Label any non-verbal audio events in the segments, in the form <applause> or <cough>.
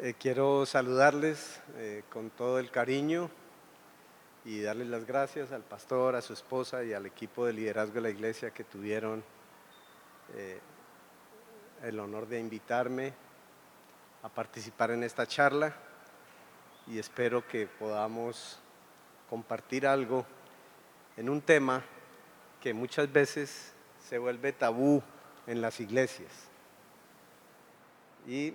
Eh, quiero saludarles eh, con todo el cariño y darles las gracias al pastor, a su esposa y al equipo de liderazgo de la iglesia que tuvieron eh, el honor de invitarme a participar en esta charla y espero que podamos compartir algo en un tema que muchas veces se vuelve tabú en las iglesias. Y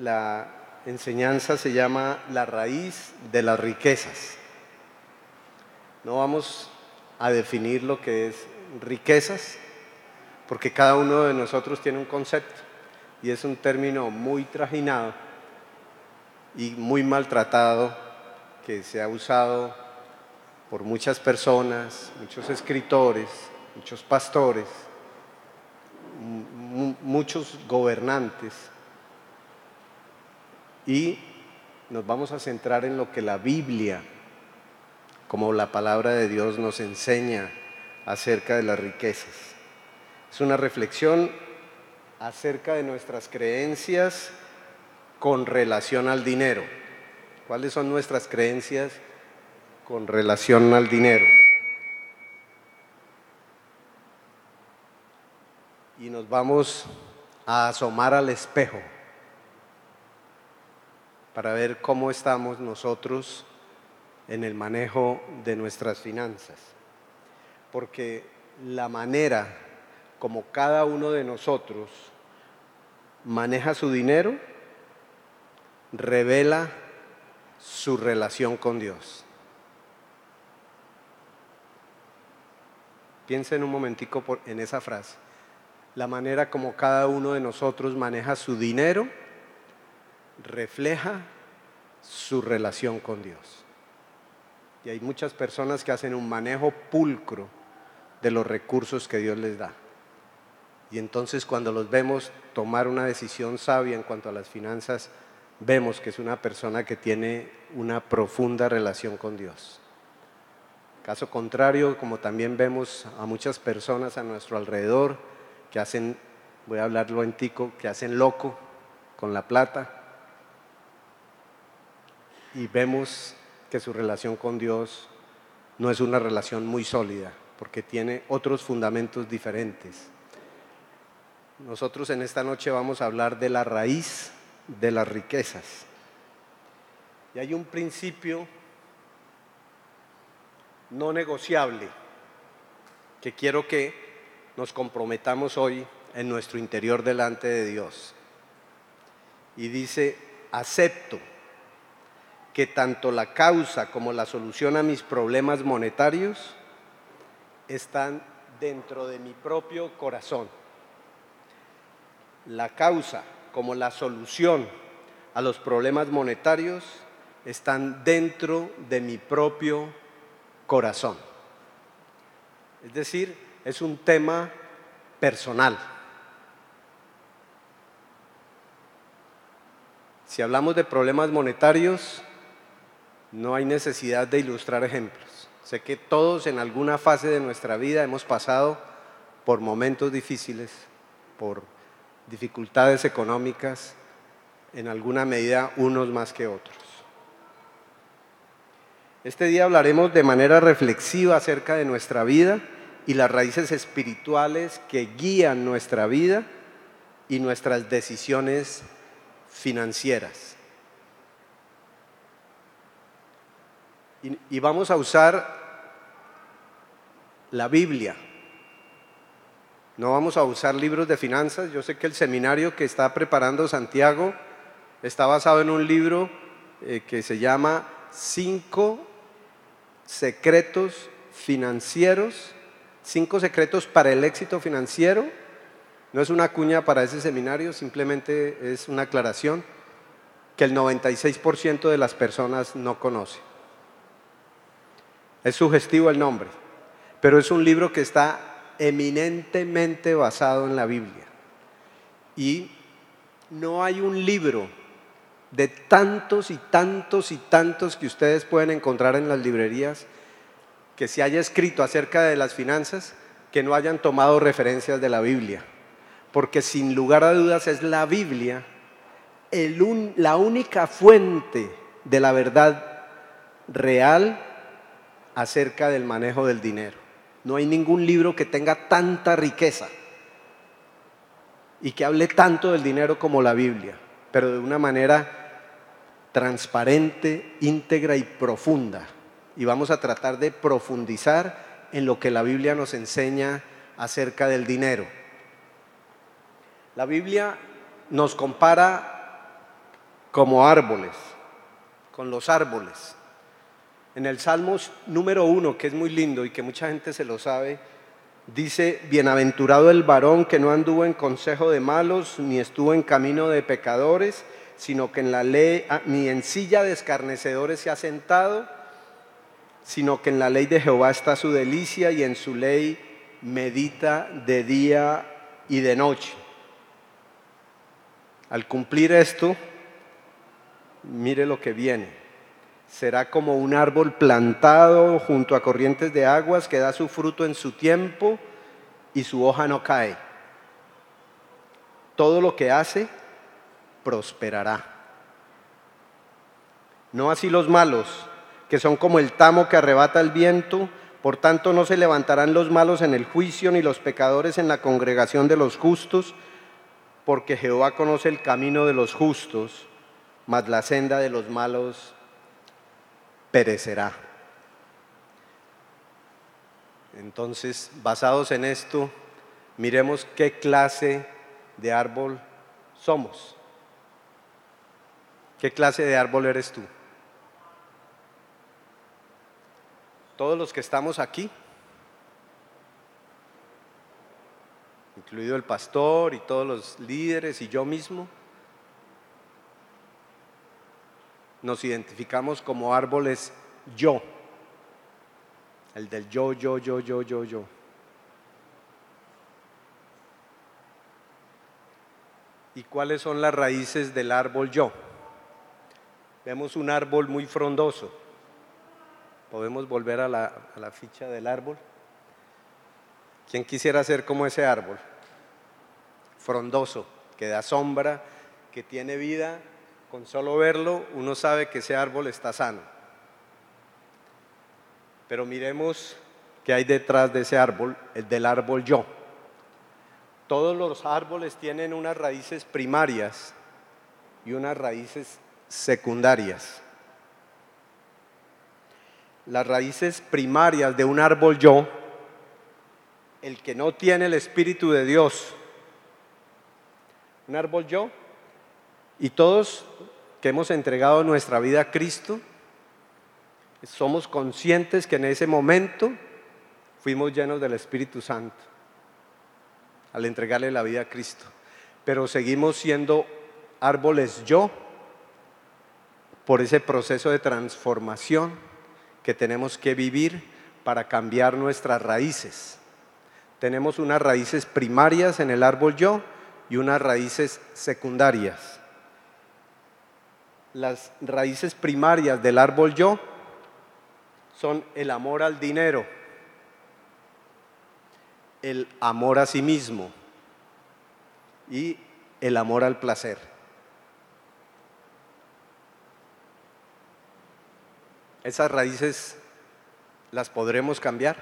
la enseñanza se llama La raíz de las riquezas. No vamos a definir lo que es riquezas, porque cada uno de nosotros tiene un concepto y es un término muy trajinado y muy maltratado que se ha usado por muchas personas, muchos escritores, muchos pastores, muchos gobernantes y nos vamos a centrar en lo que la Biblia, como la palabra de Dios nos enseña acerca de las riquezas. Es una reflexión acerca de nuestras creencias con relación al dinero. ¿Cuáles son nuestras creencias con relación al dinero? Y nos vamos a asomar al espejo para ver cómo estamos nosotros en el manejo de nuestras finanzas. Porque la manera como cada uno de nosotros maneja su dinero revela su relación con Dios. Piensen un momentico en esa frase. La manera como cada uno de nosotros maneja su dinero refleja su relación con Dios. Y hay muchas personas que hacen un manejo pulcro de los recursos que Dios les da. Y entonces cuando los vemos tomar una decisión sabia en cuanto a las finanzas, vemos que es una persona que tiene una profunda relación con Dios. Caso contrario, como también vemos a muchas personas a nuestro alrededor que hacen, voy a hablarlo en tico, que hacen loco con la plata, y vemos que su relación con Dios no es una relación muy sólida, porque tiene otros fundamentos diferentes. Nosotros en esta noche vamos a hablar de la raíz de las riquezas. Y hay un principio no negociable que quiero que nos comprometamos hoy en nuestro interior delante de Dios. Y dice, acepto que tanto la causa como la solución a mis problemas monetarios están dentro de mi propio corazón. La causa como la solución a los problemas monetarios están dentro de mi propio corazón. Es decir, es un tema personal. Si hablamos de problemas monetarios, no hay necesidad de ilustrar ejemplos. Sé que todos en alguna fase de nuestra vida hemos pasado por momentos difíciles, por dificultades económicas, en alguna medida unos más que otros. Este día hablaremos de manera reflexiva acerca de nuestra vida y las raíces espirituales que guían nuestra vida y nuestras decisiones financieras. Y, vamos a usar la Biblia. No vamos a usar libros de finanzas. Yo sé que el seminario que está preparando Santiago está basado en un libro eh, que se llama Cinco secretos financieros, cinco secretos para el éxito financiero. No es una cuña para ese seminario, simplemente es una aclaración que el 96% de las personas no conoce. Es sugestivo el nombre, pero es un libro que está eminentemente basado en la Biblia. Y no hay un libro de tantos y tantos y tantos que ustedes pueden encontrar en las librerías que se haya escrito acerca de las finanzas que no hayan tomado referencias de la Biblia. Porque sin lugar a dudas es la Biblia la única fuente de la verdad real acerca del manejo del dinero. No hay ningún libro que tenga tanta riqueza y que hable tanto del dinero como la Biblia, pero de una manera transparente, íntegra y profunda. Y vamos a tratar de profundizar en lo que la Biblia nos enseña acerca del dinero. La Biblia nos compara como árboles, con los árboles. En el Salmos número uno, que es muy lindo y que mucha gente se lo sabe, dice, bienaventurado el varón que no anduvo en consejo de malos, ni estuvo en camino de pecadores, sino que en la ley, ah, ni en silla de escarnecedores se ha sentado, sino que en la ley de Jehová está su delicia y en su ley medita de día y de noche. Al cumplir esto, mire lo que viene. Será como un árbol plantado junto a corrientes de aguas que da su fruto en su tiempo y su hoja no cae. Todo lo que hace prosperará. No así los malos, que son como el tamo que arrebata el viento, por tanto no se levantarán los malos en el juicio, ni los pecadores en la congregación de los justos, porque Jehová conoce el camino de los justos, mas la senda de los malos perecerá. Entonces, basados en esto, miremos qué clase de árbol somos. ¿Qué clase de árbol eres tú? Todos los que estamos aquí incluido el pastor y todos los líderes y yo mismo, nos identificamos como árboles yo, el del yo, yo, yo, yo, yo, yo. ¿Y cuáles son las raíces del árbol yo? Vemos un árbol muy frondoso. Podemos volver a la, a la ficha del árbol. ¿Quién quisiera ser como ese árbol? frondoso, que da sombra, que tiene vida, con solo verlo uno sabe que ese árbol está sano. Pero miremos qué hay detrás de ese árbol, el del árbol yo. Todos los árboles tienen unas raíces primarias y unas raíces secundarias. Las raíces primarias de un árbol yo, el que no tiene el Espíritu de Dios, un árbol yo, y todos que hemos entregado nuestra vida a Cristo, somos conscientes que en ese momento fuimos llenos del Espíritu Santo al entregarle la vida a Cristo. Pero seguimos siendo árboles yo por ese proceso de transformación que tenemos que vivir para cambiar nuestras raíces. Tenemos unas raíces primarias en el árbol yo y unas raíces secundarias. Las raíces primarias del árbol yo son el amor al dinero, el amor a sí mismo y el amor al placer. Esas raíces las podremos cambiar.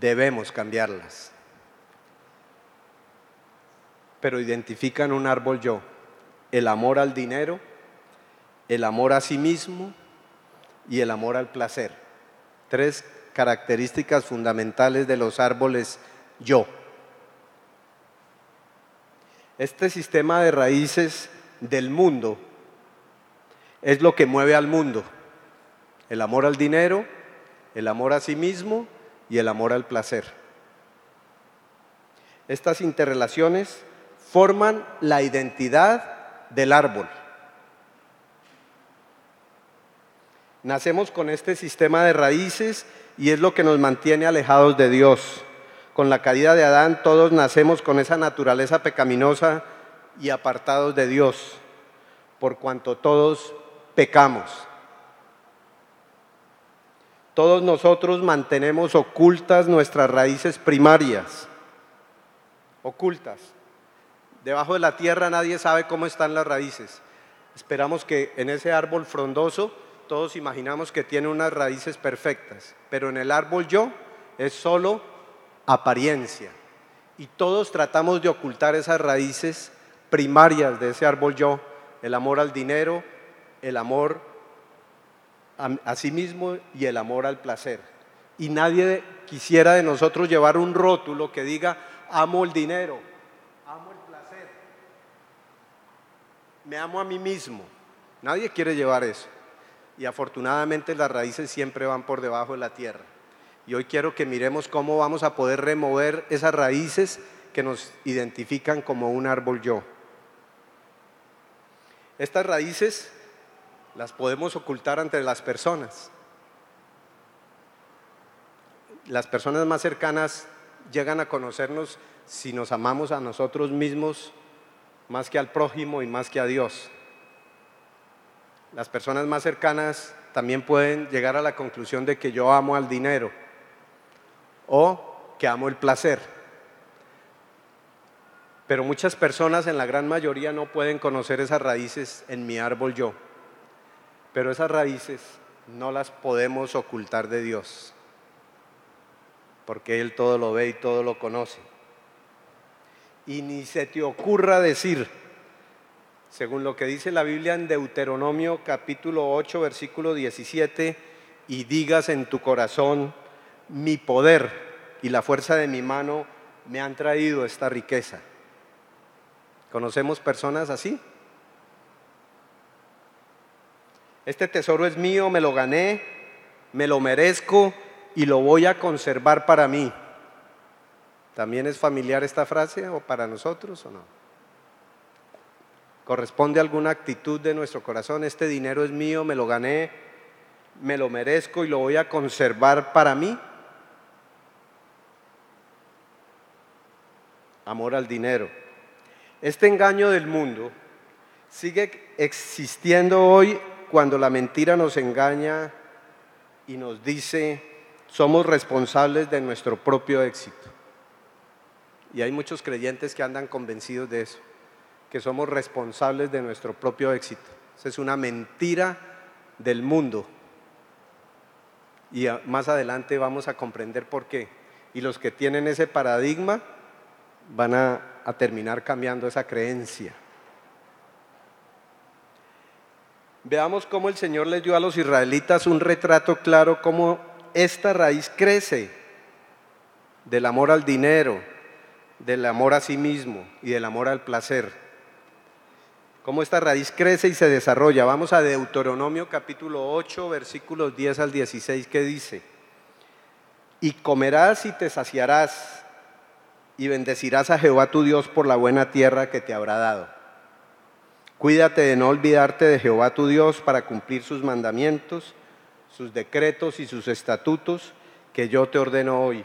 Debemos cambiarlas pero identifican un árbol yo, el amor al dinero, el amor a sí mismo y el amor al placer. Tres características fundamentales de los árboles yo. Este sistema de raíces del mundo es lo que mueve al mundo. El amor al dinero, el amor a sí mismo y el amor al placer. Estas interrelaciones forman la identidad del árbol. Nacemos con este sistema de raíces y es lo que nos mantiene alejados de Dios. Con la caída de Adán todos nacemos con esa naturaleza pecaminosa y apartados de Dios, por cuanto todos pecamos. Todos nosotros mantenemos ocultas nuestras raíces primarias, ocultas debajo de la tierra nadie sabe cómo están las raíces. Esperamos que en ese árbol frondoso todos imaginamos que tiene unas raíces perfectas, pero en el árbol yo es solo apariencia. Y todos tratamos de ocultar esas raíces primarias de ese árbol yo, el amor al dinero, el amor a, sí mismo y el amor al placer. Y nadie quisiera de nosotros llevar un rótulo que diga, amo el dinero, amo el placer, me amo a mí mismo. Nadie quiere llevar eso. Y afortunadamente las raíces siempre van por debajo de la tierra. Y hoy quiero que miremos cómo vamos a poder remover esas raíces que nos identifican como un árbol yo. Estas raíces las podemos ocultar ante las personas. Las personas más cercanas llegan a conocernos si nos amamos a nosotros mismos más que al prójimo y más que a Dios. Las personas más cercanas también pueden llegar a la conclusión de que yo amo al dinero o que amo el placer. Pero muchas personas, en la gran mayoría, no pueden conocer esas raíces en mi árbol yo. Pero esas raíces no las podemos ocultar de Dios, porque Él todo lo ve y todo lo conoce. Y ni se te ocurra decir, según lo que dice la Biblia en Deuteronomio capítulo 8, versículo 17, y digas en tu corazón, mi poder y la fuerza de mi mano me han traído esta riqueza. ¿Conocemos personas así? Este tesoro es mío, me lo gané, me lo merezco y lo voy a conservar para mí. ¿También es familiar esta frase o para nosotros o no? ¿Corresponde a alguna actitud de nuestro corazón? Este dinero es mío, me lo gané, me lo merezco y lo voy a conservar para mí. Amor al dinero. Este engaño del mundo sigue existiendo hoy cuando la mentira nos engaña y nos dice somos responsables de nuestro propio éxito. Y hay muchos creyentes que andan convencidos de eso, que somos responsables de nuestro propio éxito. Esa es una mentira del mundo. Y más adelante vamos a comprender por qué. Y los que tienen ese paradigma van a, terminar cambiando esa creencia. Veamos cómo el Señor les dio a los israelitas un retrato claro, cómo esta raíz crece del amor al dinero, del amor a sí mismo y del amor al placer. Cómo esta raíz crece y se desarrolla. Vamos a Deuteronomio capítulo 8, versículos 10 al 16, que dice, y comerás y te saciarás y bendecirás a Jehová tu Dios por la buena tierra que te habrá dado. Cuídate de no olvidarte de Jehová tu Dios para cumplir sus mandamientos, sus decretos y sus estatutos que yo te ordeno hoy.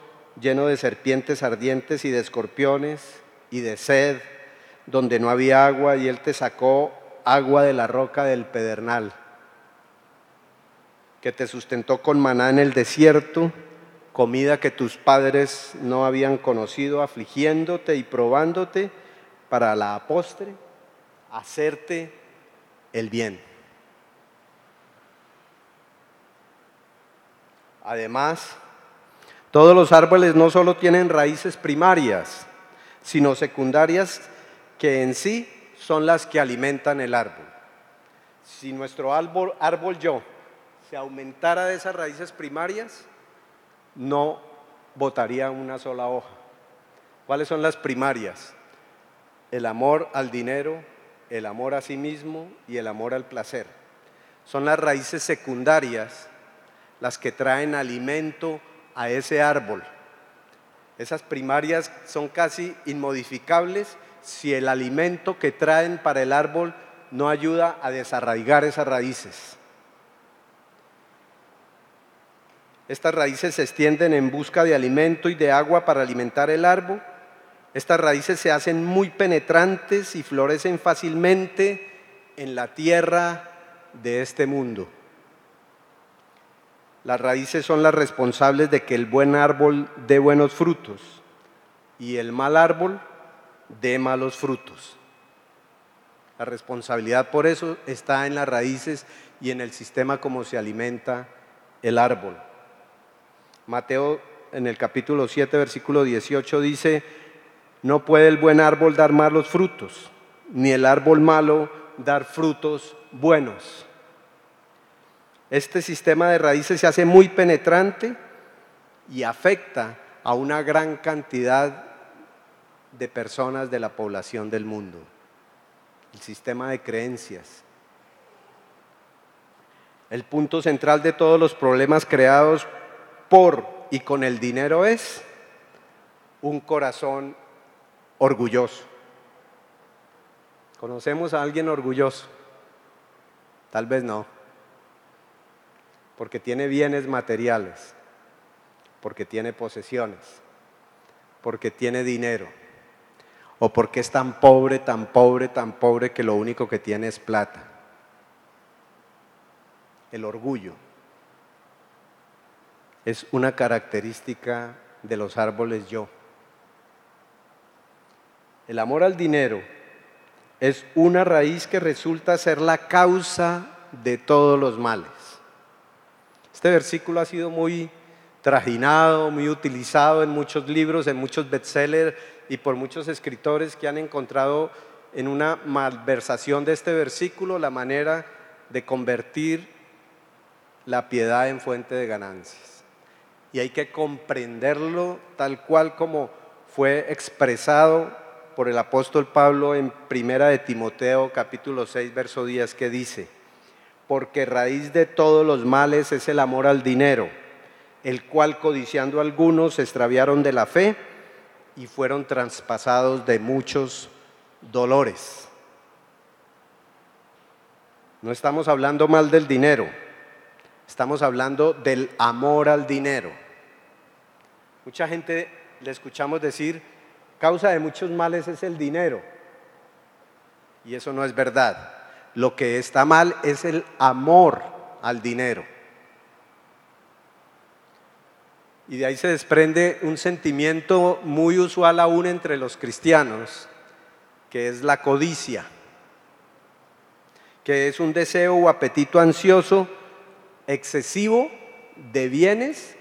lleno de serpientes ardientes y de escorpiones y de sed, donde no había agua, y Él te sacó agua de la roca del pedernal, que te sustentó con maná en el desierto, comida que tus padres no habían conocido, afligiéndote y probándote para la apostre hacerte el bien. Además, todos los árboles no solo tienen raíces primarias, sino secundarias que en sí son las que alimentan el árbol. Si nuestro árbol, yo se aumentara de esas raíces primarias, no votaría una sola hoja. ¿Cuáles son las primarias? El amor al dinero, el amor a sí mismo y el amor al placer. Son las raíces secundarias las que traen alimento a ese árbol. Esas primarias son casi inmodificables si el alimento que traen para el árbol no ayuda a desarraigar esas raíces. Estas raíces se extienden en busca de alimento y de agua para alimentar el árbol. Estas raíces se hacen muy penetrantes y florecen fácilmente en la tierra de este mundo. Las raíces son las responsables de que el buen árbol dé buenos frutos y el mal árbol dé malos frutos. La responsabilidad por eso está en las raíces y en el sistema como se alimenta el árbol. Mateo en el capítulo 7, versículo 18 dice, no puede el buen árbol dar malos frutos, ni el árbol malo dar frutos buenos. Este sistema de raíces se hace muy penetrante y afecta a una gran cantidad de personas de la población del mundo el sistema de creencias. El punto central de todos los problemas creados por y con el dinero es un corazón orgulloso. ¿Conocemos a alguien orgulloso? Tal vez no, porque tiene bienes materiales, porque tiene posesiones, porque tiene dinero o porque es tan pobre, tan pobre, tan pobre que lo único que tiene es plata. El orgullo es una característica de los árboles yo. El amor al dinero es una raíz que resulta ser la causa de todos los males. Este versículo ha sido muy trajinado, muy utilizado en muchos libros, en muchos bestsellers y por muchos escritores que han encontrado en una malversación de este versículo la manera de convertir la piedad en fuente de ganancias. Y hay que comprenderlo tal cual como fue expresado por el apóstol Pablo en Primera de Timoteo capítulo 6 verso 10 que dice, porque raíz de todos los males es el amor al dinero, el cual codiciando algunos se extraviaron de la fe y fueron traspasados de muchos dolores. No estamos hablando mal del dinero, estamos hablando del amor al dinero. Mucha gente le escuchamos decir, causa de muchos males es el dinero. Y eso no es verdad. Lo que está mal es el amor al dinero. Y de ahí se desprende un sentimiento muy usual aún entre los cristianos, que es la codicia, que es un deseo o apetito ansioso excesivo de bienes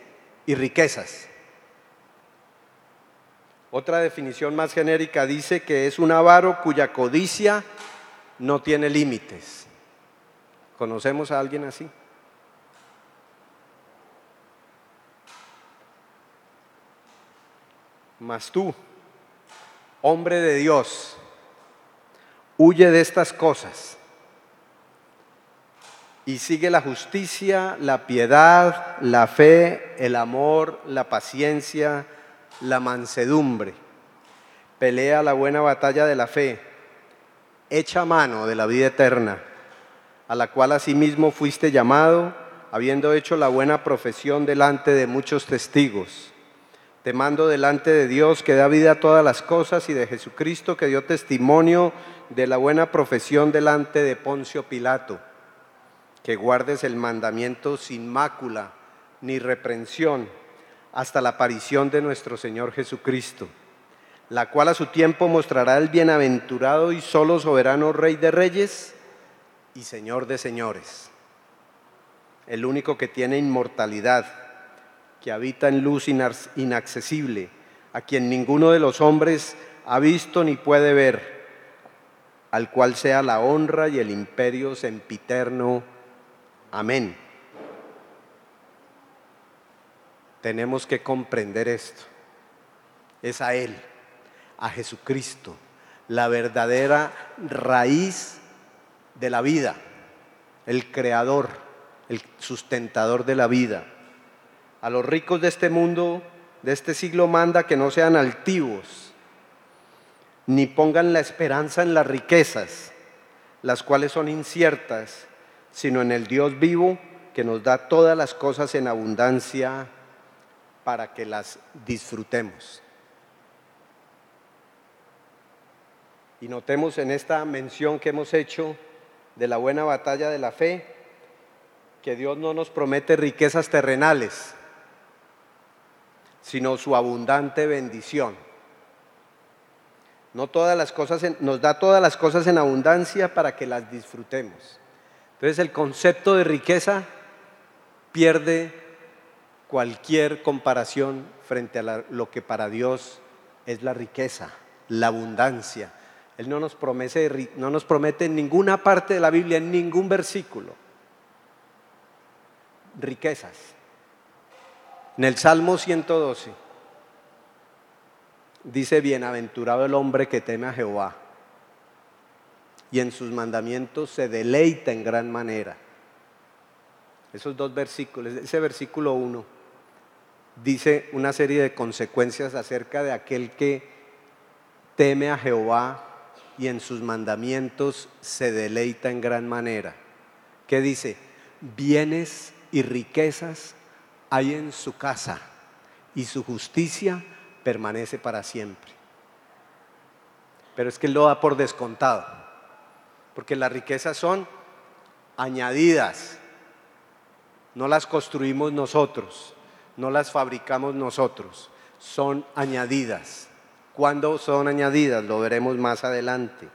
y riquezas. Otra definición más genérica dice que es un avaro cuya codicia no tiene límites. ¿Conocemos a alguien así? Mas tú, hombre de Dios, huye de estas cosas y sigue la justicia, la piedad, la fe, el amor, la paciencia, la mansedumbre. Pelea la buena batalla de la fe. Echa mano de la vida eterna, a la cual asimismo fuiste llamado, habiendo hecho la buena profesión delante de muchos testigos. Te mando delante de Dios que da vida a todas las cosas y de Jesucristo que dio testimonio de la buena profesión delante de Poncio Pilato, que guardes el mandamiento sin mácula ni reprensión hasta la aparición de nuestro Señor Jesucristo, la cual a su tiempo mostrará el bienaventurado y solo soberano Rey de Reyes y Señor de Señores, el único que tiene inmortalidad que habita en luz inaccesible, a quien ninguno de los hombres ha visto ni puede ver, al cual sea la honra y el imperio sempiterno. Amén. Tenemos que comprender esto. Es a Él, a Jesucristo, la verdadera raíz de la vida, el creador, el sustentador de la vida a los ricos de este mundo, de este siglo, manda que no sean altivos, ni pongan la esperanza en las riquezas, las cuales son inciertas, sino en el Dios vivo que nos da todas las cosas en abundancia para que las disfrutemos. Y notemos en esta mención que hemos hecho de la buena batalla de la fe, que Dios no nos promete riquezas terrenales, sino su abundante bendición. No todas las cosas nos da todas las cosas en abundancia para que las disfrutemos. Entonces el concepto de riqueza pierde cualquier comparación frente a lo que para Dios es la riqueza, la abundancia. Él no nos, promete, no nos promete en ninguna parte de la Biblia, en ningún versículo, riquezas. En el Salmo 112 dice, bienaventurado el hombre que teme a Jehová y en sus mandamientos se deleita en gran manera. Esos dos versículos, ese versículo 1 dice una serie de consecuencias acerca de aquel que teme a Jehová y en sus mandamientos se deleita en gran manera. ¿Qué dice? Bienes y riquezas hay en su casa y su justicia permanece para siempre. Pero es que él lo da por descontado, porque las riquezas son añadidas, no las construimos nosotros, no las fabricamos nosotros, son añadidas. ¿Cuándo son añadidas? Lo veremos más adelante.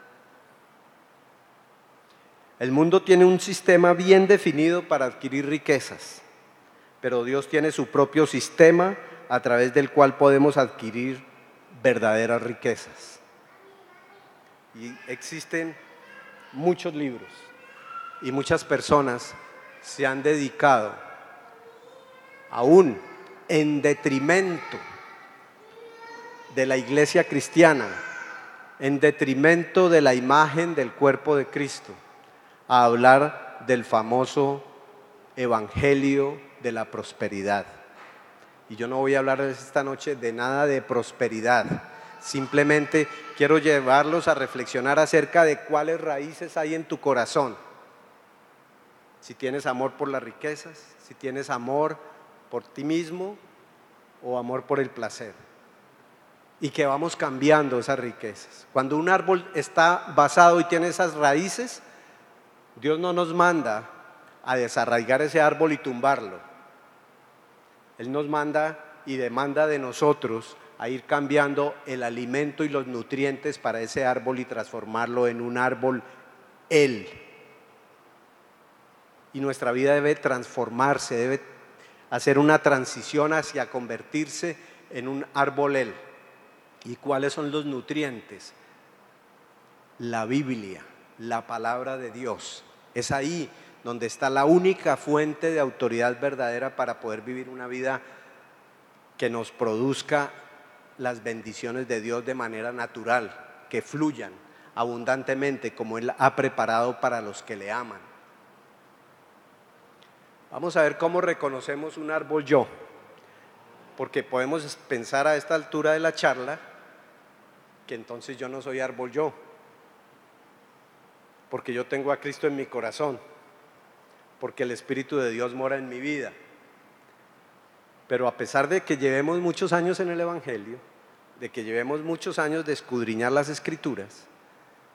El mundo tiene un sistema bien definido para adquirir riquezas, pero Dios tiene su propio sistema a través del cual podemos adquirir verdaderas riquezas. Y existen muchos libros y muchas personas se han dedicado aún en detrimento de la iglesia cristiana, en detrimento de la imagen del cuerpo de Cristo, a hablar del famoso evangelio de la prosperidad. Y yo no voy a hablar esta noche de nada de prosperidad. Simplemente quiero llevarlos a reflexionar acerca de cuáles raíces hay en tu corazón. Si tienes amor por las riquezas, si tienes amor por ti mismo o amor por el placer. Y que vamos cambiando esas riquezas. Cuando un árbol está basado y tiene esas raíces, Dios no nos manda a desarraigar ese árbol y tumbarlo él nos manda y demanda de nosotros a ir cambiando el alimento y los nutrientes para ese árbol y transformarlo en un árbol Él. Y nuestra vida debe transformarse, debe hacer una transición hacia convertirse en un árbol Él. ¿Y cuáles son los nutrientes? La Biblia, la palabra de Dios. Es ahí donde está la única fuente de autoridad verdadera para poder vivir una vida que nos produzca las bendiciones de Dios de manera natural, que fluyan abundantemente como Él ha preparado para los que le aman. Vamos a ver cómo reconocemos un árbol yo, porque podemos pensar a esta altura de la charla que entonces yo no soy árbol yo, porque yo tengo a Cristo en mi corazón porque el Espíritu de Dios mora en mi vida. Pero a pesar de que llevemos muchos años en el Evangelio, de que llevemos muchos años de escudriñar las escrituras,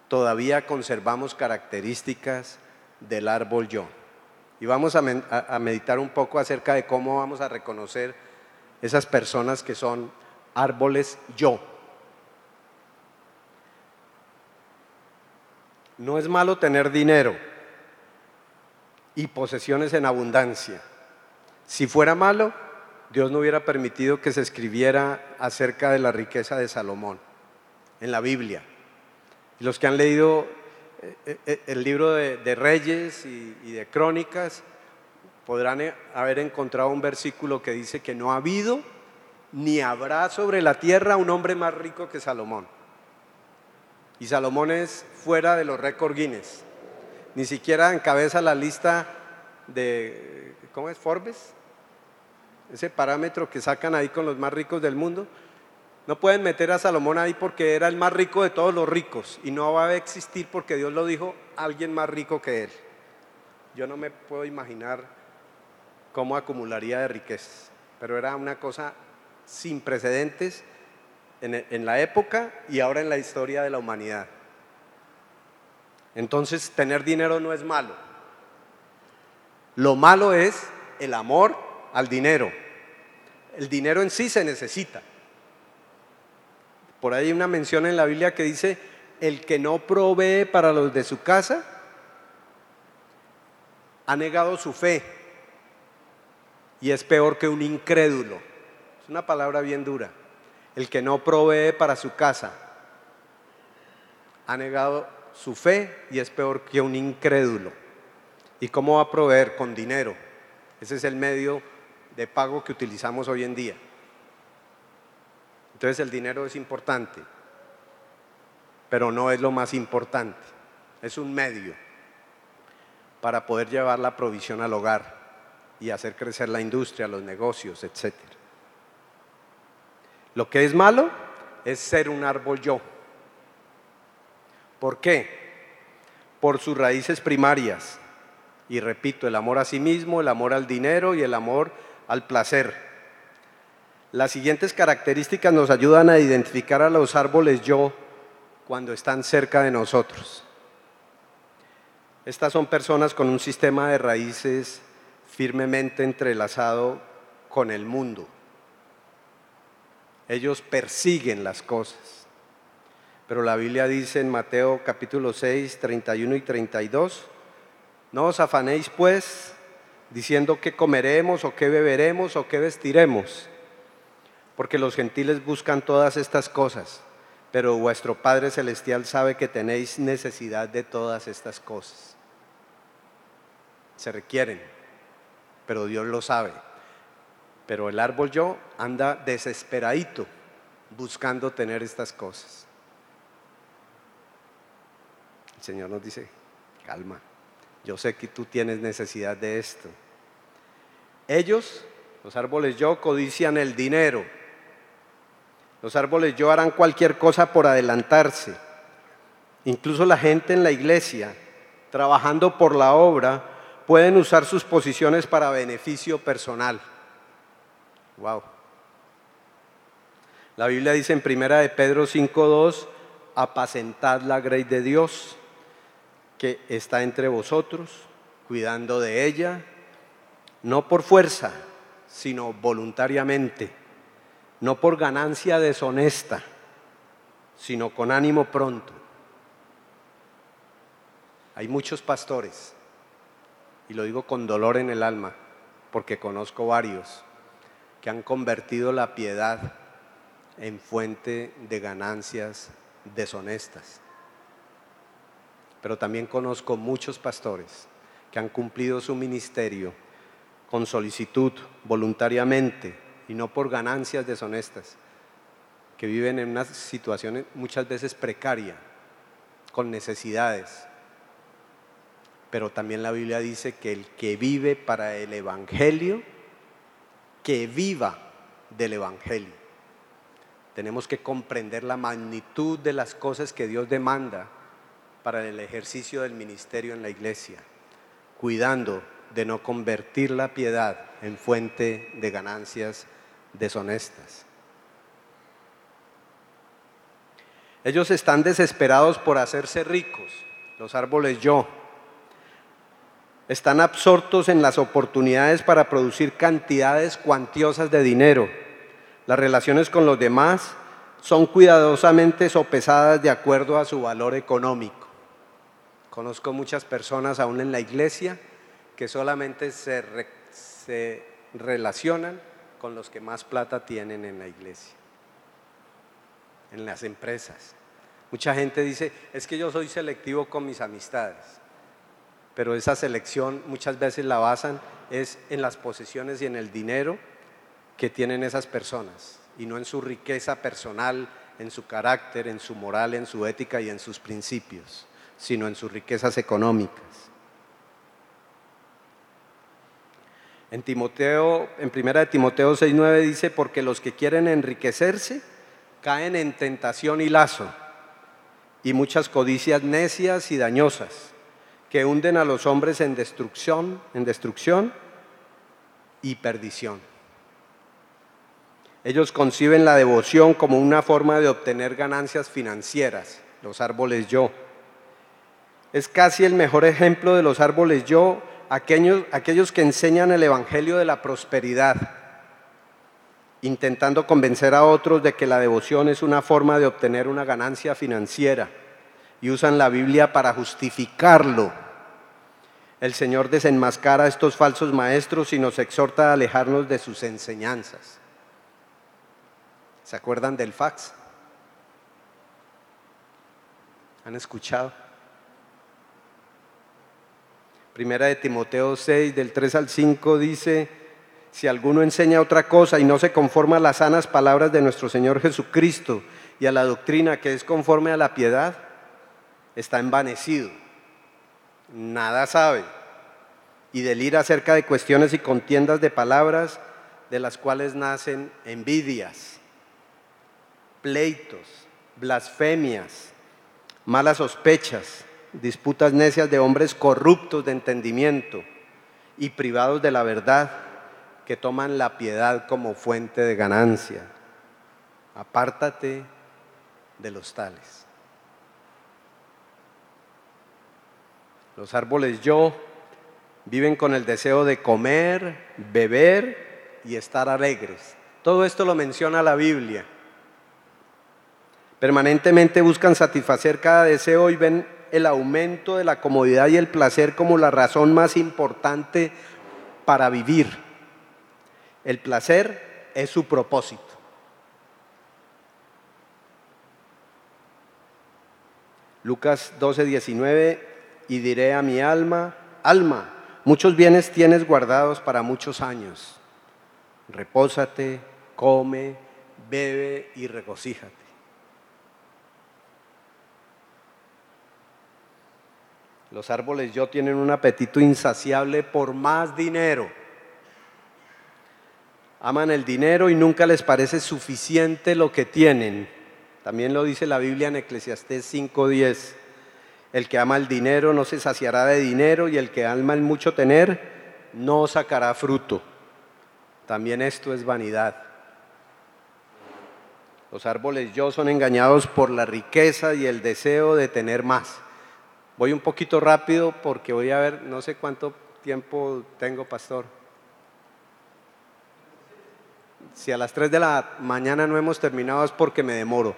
todavía conservamos características del árbol yo. Y vamos a, meditar un poco acerca de cómo vamos a reconocer esas personas que son árboles yo. No es malo tener dinero y posesiones en abundancia. Si fuera malo, Dios no hubiera permitido que se escribiera acerca de la riqueza de Salomón en la Biblia. Y los que han leído eh, eh, el libro de, Reyes y, de Crónicas podrán eh, haber encontrado un versículo que dice que no ha habido ni habrá sobre la tierra un hombre más rico que Salomón. Y Salomón es fuera de los récords Guinness ni siquiera encabeza la lista de, ¿cómo es? Forbes, ese parámetro que sacan ahí con los más ricos del mundo. No pueden meter a Salomón ahí porque era el más rico de todos los ricos y no va a existir porque Dios lo dijo alguien más rico que él. Yo no me puedo imaginar cómo acumularía de riquezas, pero era una cosa sin precedentes en, la época y ahora en la historia de la humanidad. Entonces, tener dinero no es malo. Lo malo es el amor al dinero. El dinero en sí se necesita. Por ahí hay una mención en la Biblia que dice, el que no provee para los de su casa, ha negado su fe y es peor que un incrédulo. Es una palabra bien dura. El que no provee para su casa, ha negado su fe y es peor que un incrédulo. ¿Y cómo va a proveer? Con dinero. Ese es el medio de pago que utilizamos hoy en día. Entonces el dinero es importante, pero no es lo más importante, es un medio para poder llevar la provisión al hogar y hacer crecer la industria, los negocios, etc. Lo que es malo es ser un árbol yo. ¿Por qué? Por sus raíces primarias. Y repito, el amor a sí mismo, el amor al dinero y el amor al placer. Las siguientes características nos ayudan a identificar a los árboles yo cuando están cerca de nosotros. Estas son personas con un sistema de raíces firmemente entrelazado con el mundo. Ellos persiguen las cosas. Pero la Biblia dice en Mateo capítulo 6, 31 y 32, no os afanéis pues diciendo qué comeremos o qué beberemos o qué vestiremos porque los gentiles buscan todas estas cosas, pero vuestro Padre Celestial sabe que tenéis necesidad de todas estas cosas. Se requieren, pero Dios lo sabe. Pero el árbol yo anda desesperadito buscando tener estas cosas. El Señor nos dice, calma, yo sé que tú tienes necesidad de esto. Ellos, los árboles yo, codician el dinero los árboles yo harán cualquier cosa por adelantarse. Incluso la gente en la iglesia, trabajando por la obra, pueden usar sus posiciones para beneficio personal. Wow. La Biblia dice en primera de Pedro 5:2, apacentad la grey de Dios que está entre vosotros, cuidando de ella, no por fuerza, sino voluntariamente no por ganancia deshonesta, sino con ánimo pronto. Hay muchos pastores, y lo digo con dolor en el alma, porque conozco varios, que han convertido la piedad en fuente de ganancias deshonestas. Pero también conozco muchos pastores que han cumplido su ministerio con solicitud, voluntariamente, y no por ganancias deshonestas, que viven en una situación muchas veces precaria, con necesidades. Pero también la Biblia dice que el que vive para el Evangelio, que viva del Evangelio. Tenemos que comprender la magnitud de las cosas que Dios demanda para el ejercicio del ministerio en la iglesia, cuidando de no convertir la piedad en fuente de ganancias deshonestas. Ellos están desesperados por hacerse ricos, los árboles yo. Están absortos en las oportunidades para producir cantidades cuantiosas de dinero. Las relaciones con los demás son cuidadosamente sopesadas de acuerdo a su valor económico. Conozco muchas personas aún en la iglesia que solamente se, relacionan con los que más plata tienen en la iglesia, en las empresas. Mucha gente dice, es que yo soy selectivo con mis amistades, pero esa selección muchas veces la basan es en las posesiones y en el dinero que tienen esas personas y no en su riqueza personal, en su carácter, en su moral, en su ética y en sus principios, sino en sus riquezas económicas. En Timoteo, en primera de Timoteo 6:9 dice, "Porque los que quieren enriquecerse caen en tentación y lazo y muchas codicias necias y dañosas que hunden a los hombres en destrucción, en destrucción y perdición. Ellos conciben la devoción como una forma de obtener ganancias financieras, los árboles yo. Es casi el mejor ejemplo de los árboles yo, aquellos, aquellos que enseñan el Evangelio de la prosperidad, intentando convencer a otros de que la devoción es una forma de obtener una ganancia financiera y usan la Biblia para justificarlo. El Señor desenmascara a estos falsos maestros y nos exhorta a alejarnos de sus enseñanzas. ¿Se acuerdan del fax? ¿Han escuchado? Primera de Timoteo 6, del 3 al 5 dice, si alguno enseña otra cosa y no se conforma a las sanas palabras de nuestro Señor Jesucristo y a la doctrina que es conforme a la piedad, está envanecido, nada sabe y delira acerca de cuestiones y contiendas de palabras de las cuales nacen envidias, pleitos, blasfemias, malas sospechas, disputas necias de hombres corruptos de entendimiento y privados de la verdad que toman la piedad como fuente de ganancia. Apártate de los tales. Los árboles yo viven con el deseo de comer, beber y estar alegres. Todo esto lo menciona la Biblia. Permanentemente buscan satisfacer cada deseo y ven el aumento de la comodidad y el placer como la razón más importante para vivir. El placer es su propósito. Lucas 12, 19 y diré a mi alma, alma, muchos bienes tienes guardados para muchos años. Repósate, come, bebe y regocíjate. Los árboles yo tienen un apetito insaciable por más dinero. Aman el dinero y nunca les parece suficiente lo que tienen. También lo dice la Biblia en Eclesiastés 5:10. El que ama el dinero no se saciará de dinero y el que ama el mucho tener no sacará fruto. También esto es vanidad. Los árboles yo son engañados por la riqueza y el deseo de tener más. Voy un poquito rápido porque voy a ver, no sé cuánto tiempo tengo, pastor. Si a las 3 de la mañana no hemos terminado es porque me demoro.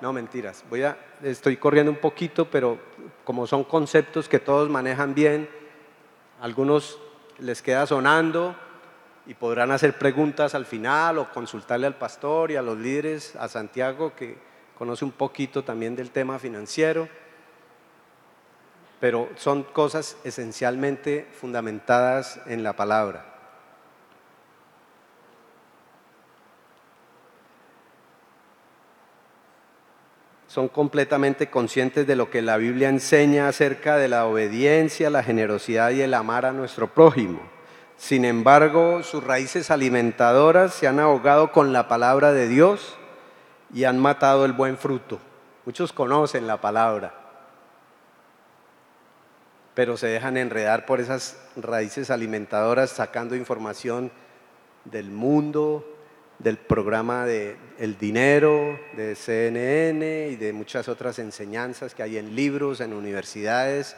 No, mentiras. Voy a, estoy corriendo un poquito, pero como son conceptos que todos manejan bien, algunos les queda sonando y podrán hacer preguntas al final o consultarle al pastor y a los líderes, a Santiago, que conoce un poquito también del tema financiero. Pero son cosas esencialmente fundamentadas en la palabra. Son completamente conscientes de lo que la Biblia enseña acerca de la obediencia, la generosidad y el amar a nuestro prójimo. Sin embargo, sus raíces alimentadoras se han ahogado con la palabra de Dios y han matado el buen fruto. Muchos conocen la palabra, pero se dejan enredar por esas raíces alimentadoras sacando información del mundo, del programa de El Dinero, de CNN y de muchas otras enseñanzas que hay en libros, en universidades,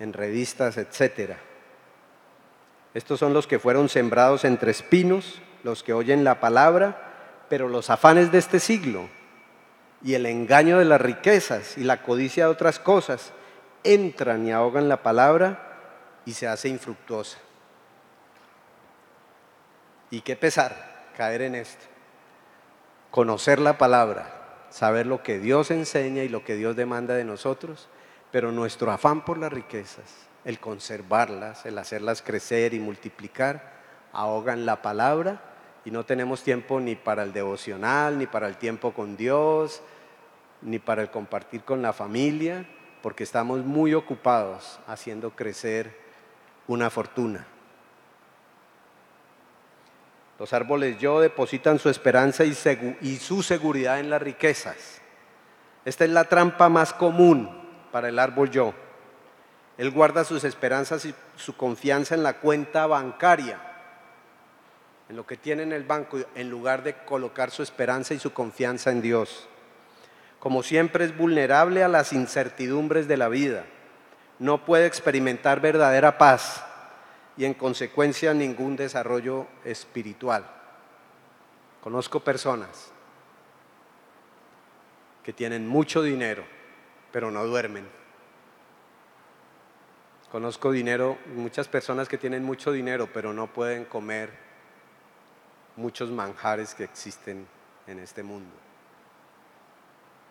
en revistas, etc. Estos son los que fueron sembrados entre espinos, los que oyen la palabra, pero los afanes de este siglo y el engaño de las riquezas y la codicia de otras cosas entran y ahogan la palabra y se hace infructuosa. Y qué pesar caer en esto. Conocer la palabra, saber lo que Dios enseña y lo que Dios demanda de nosotros, pero nuestro afán por las riquezas, el conservarlas, el hacerlas crecer y multiplicar, ahogan la palabra y no tenemos tiempo ni para el devocional, ni para el tiempo con Dios, ni para el compartir con la familia, porque estamos muy ocupados haciendo crecer una fortuna. Los árboles yo depositan su esperanza y, su seguridad en las riquezas. Esta es la trampa más común para el árbol yo. Él guarda sus esperanzas y su confianza en la cuenta bancaria, en lo que tiene en el banco, en lugar de colocar su esperanza y su confianza en Dios. Como siempre es vulnerable a las incertidumbres de la vida. No puede experimentar verdadera paz y en consecuencia ningún desarrollo espiritual. Conozco personas que tienen mucho dinero, pero no duermen. Conozco dinero, muchas personas que tienen mucho dinero, pero no pueden comer muchos manjares que existen en este mundo.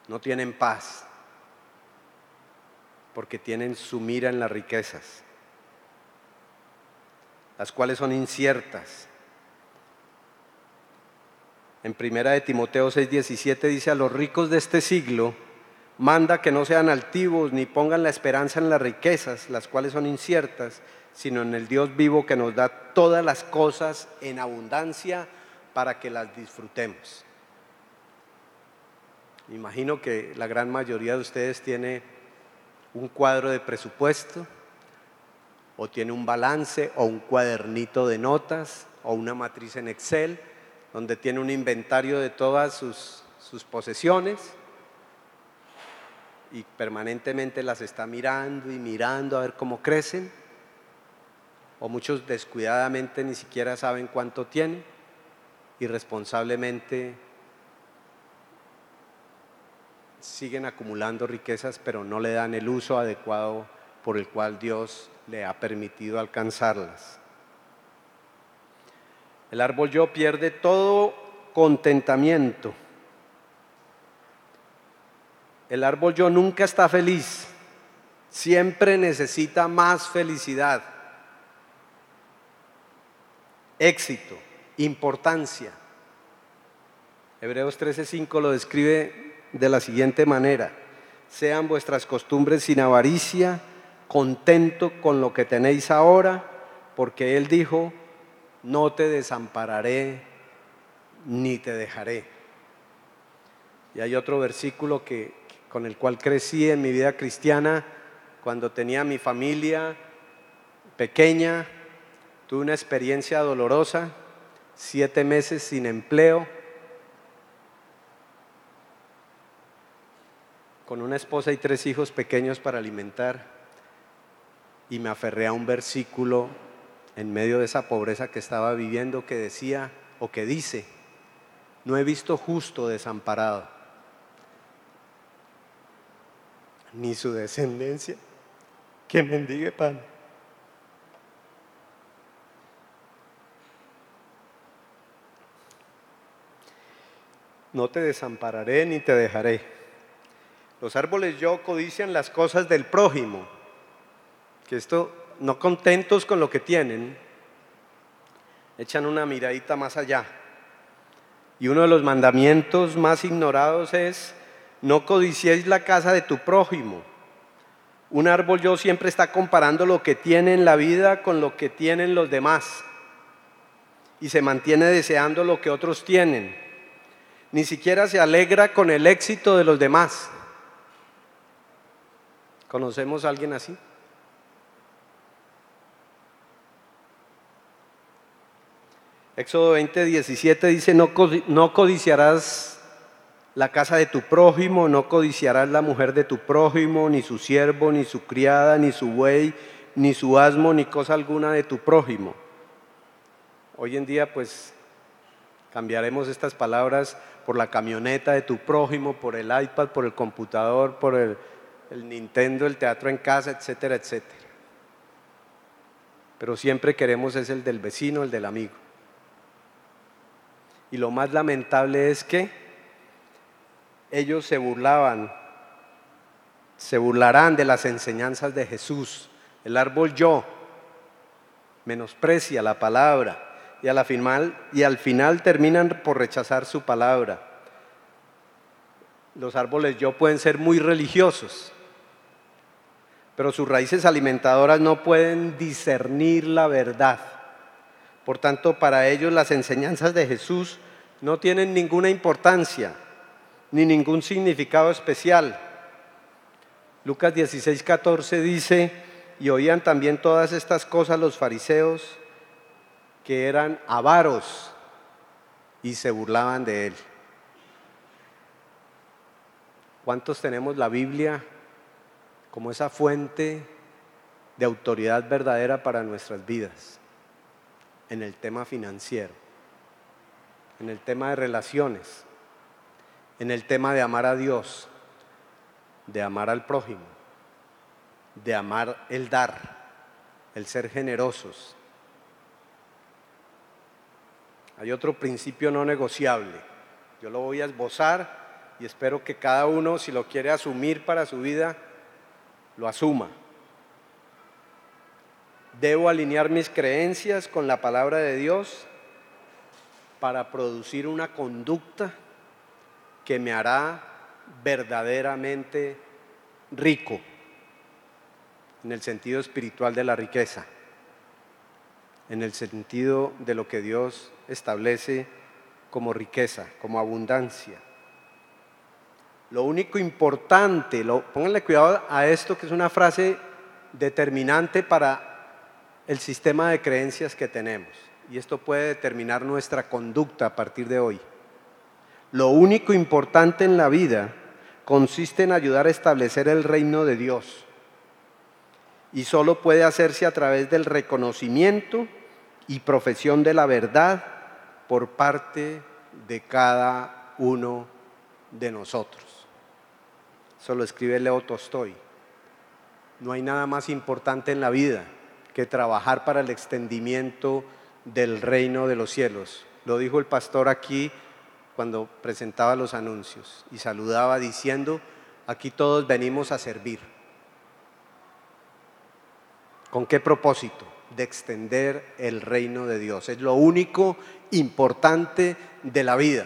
No tienen paz porque tienen su mira en las riquezas las cuales son inciertas. En primera de Timoteo 6:17 dice, a los ricos de este siglo manda que no sean altivos ni pongan la esperanza en las riquezas, las cuales son inciertas, sino en el Dios vivo que nos da todas las cosas en abundancia para que las disfrutemos. Imagino que la gran mayoría de ustedes tiene un cuadro de presupuesto, o tiene un balance o un cuadernito de notas o una matriz en Excel donde tiene un inventario de todas sus, sus posesiones y permanentemente las está mirando y mirando a ver cómo crecen o muchos descuidadamente ni siquiera saben cuánto tienen y responsablemente siguen acumulando riquezas pero no le dan el uso adecuado por el cual Dios le ha permitido alcanzarlas. El árbol yo pierde todo contentamiento. El árbol yo nunca está feliz, siempre necesita más felicidad, éxito, importancia. Hebreos 13:5 lo describe de la siguiente manera: sean vuestras costumbres sin avaricia, contento con lo que tenéis ahora, porque Él dijo, no te desampararé ni te dejaré. Y hay otro versículo que, con el cual crecí en mi vida cristiana, cuando tenía mi familia pequeña, tuve una experiencia dolorosa, siete meses sin empleo, con una esposa y tres hijos pequeños para alimentar y me aferré a un versículo en medio de esa pobreza que estaba viviendo que decía o que dice, no he visto justo desamparado, ni su descendencia que mendigue pan. No te desampararé ni te dejaré. Los árboles yo codician las cosas del prójimo que esto, no contentos con lo que tienen, echan una miradita más allá. Y uno de los mandamientos más ignorados es, no codiciéis la casa de tu prójimo. Un árbol yo siempre está comparando lo que tiene en la vida con lo que tienen los demás. Y se mantiene deseando lo que otros tienen. Ni siquiera se alegra con el éxito de los demás. ¿Conocemos a alguien así? Éxodo 20, 17 dice, no, codiciarás la casa de tu prójimo, no codiciarás la mujer de tu prójimo, ni su siervo, ni su criada, ni su buey, ni su asmo, ni cosa alguna de tu prójimo. Hoy en día pues cambiaremos estas palabras por la camioneta de tu prójimo, por el iPad, por el computador, por el, el Nintendo, el teatro en casa, etcétera, etcétera. Pero siempre queremos es el del vecino, el del amigo. Y lo más lamentable es que ellos se burlaban, se burlarán de las enseñanzas de Jesús. El árbol yo menosprecia la palabra y, al final terminan por rechazar su palabra. Los árboles yo pueden ser muy religiosos, pero sus raíces alimentadoras no pueden discernir la verdad Por tanto, para ellos las enseñanzas de Jesús no tienen ninguna importancia ni ningún significado especial. Lucas 16, 14 dice, y oían también todas estas cosas los fariseos que eran avaros y se burlaban de él. ¿Cuántos tenemos la Biblia como esa fuente de autoridad verdadera para nuestras vidas? En el tema financiero, en el tema de relaciones, en el tema de amar a Dios, de amar al prójimo, de amar el dar, el ser generosos. Hay otro principio no negociable. Yo lo voy a esbozar y espero que cada uno, si lo quiere asumir para su vida, lo asuma. Debo alinear mis creencias con la palabra de Dios para producir una conducta que me hará verdaderamente rico en el sentido espiritual de la riqueza, en el sentido de lo que Dios establece como riqueza, como abundancia. Lo único importante, lo, pónganle cuidado a esto que es una frase determinante para el sistema de creencias que tenemos. Y esto puede determinar nuestra conducta a partir de hoy. Lo único importante en la vida consiste en ayudar a establecer el reino de Dios. Y solo puede hacerse a través del reconocimiento y profesión de la verdad por parte de cada uno de nosotros. Eso lo escribe Leo Tolstoy. No hay nada más importante en la vida que trabajar para el extendimiento del reino de los cielos. Lo dijo el pastor aquí cuando presentaba los anuncios y saludaba diciendo, aquí todos venimos a servir. ¿Con qué propósito? De extender el reino de Dios. Es lo único importante de la vida.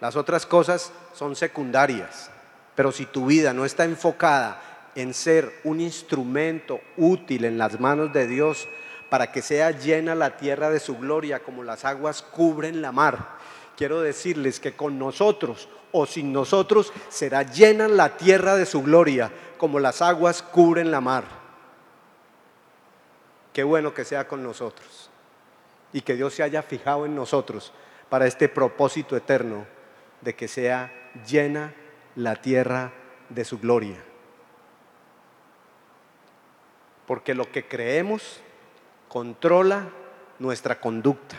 Las otras cosas son secundarias. Pero si tu vida no está enfocada en ser un instrumento útil en las manos de Dios para que sea llena la tierra de su gloria como las aguas cubren la mar, quiero decirles que con nosotros o sin nosotros será llena la tierra de su gloria como las aguas cubren la mar. Qué bueno que sea con nosotros y que Dios se haya fijado en nosotros para este propósito eterno de que sea llena la tierra de su gloria. Porque lo que creemos controla nuestra conducta.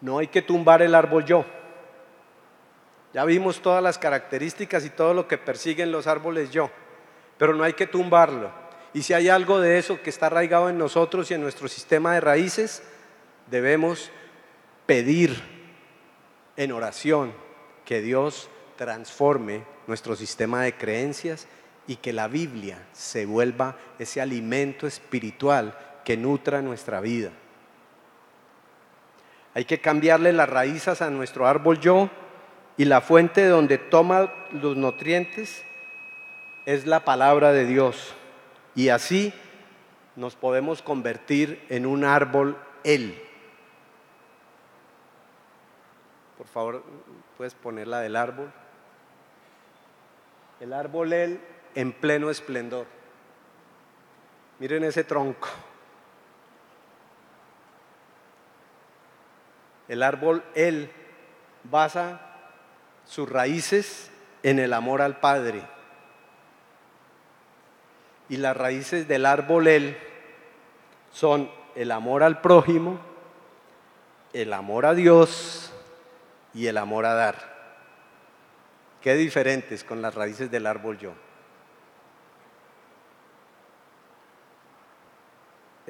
No hay que tumbar el árbol yo. Ya vimos todas las características y todo lo que persiguen los árboles yo, pero no hay que tumbarlo. Y si hay algo de eso que está arraigado en nosotros y en nuestro sistema de raíces, debemos pedir en oración que Dios transforme nuestro sistema de creencias y que la Biblia se vuelva ese alimento espiritual que nutra nuestra vida. Hay que cambiarle las raíces a nuestro árbol yo y la fuente de donde toma los nutrientes es la palabra de Dios. Y así nos podemos convertir en un árbol Él. Por favor, puedes poner la del árbol. El árbol él en pleno esplendor. Miren ese tronco. El árbol él basa sus raíces en el amor al Padre. Y las raíces del árbol él son el amor al prójimo, el amor a Dios y el amor a dar. Qué diferentes con las raíces del árbol yo.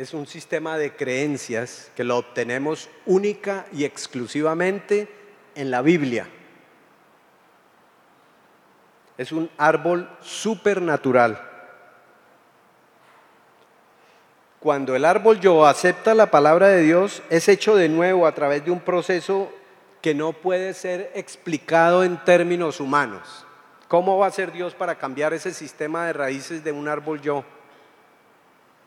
Es un sistema de creencias que lo obtenemos única y exclusivamente en la Biblia. Es un árbol supernatural. Cuando el árbol yo acepta la palabra de Dios, es hecho de nuevo a través de un proceso que no puede ser explicado en términos humanos. ¿Cómo va a ser Dios para cambiar ese sistema de raíces de un árbol yo?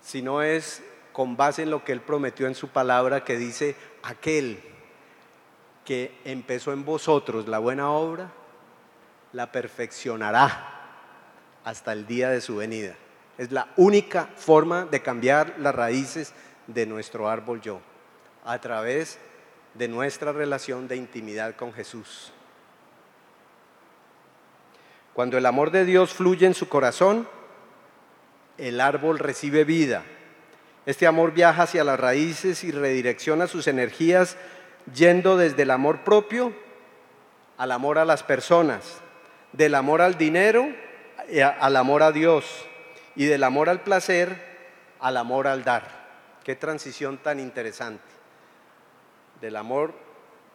Si no es con base en lo que Él prometió en su palabra que dice, aquel que empezó en vosotros la buena obra, la perfeccionará hasta el día de su venida. Es la única forma de cambiar las raíces de nuestro árbol yo, a través de nuestra relación de intimidad con Jesús. Cuando el amor de Dios fluye en su corazón, el árbol recibe vida. Este amor viaja hacia las raíces y redirecciona sus energías yendo desde el amor propio al amor a las personas, del amor al dinero al amor a Dios y del amor al placer al amor al dar. Qué transición tan interesante. Del amor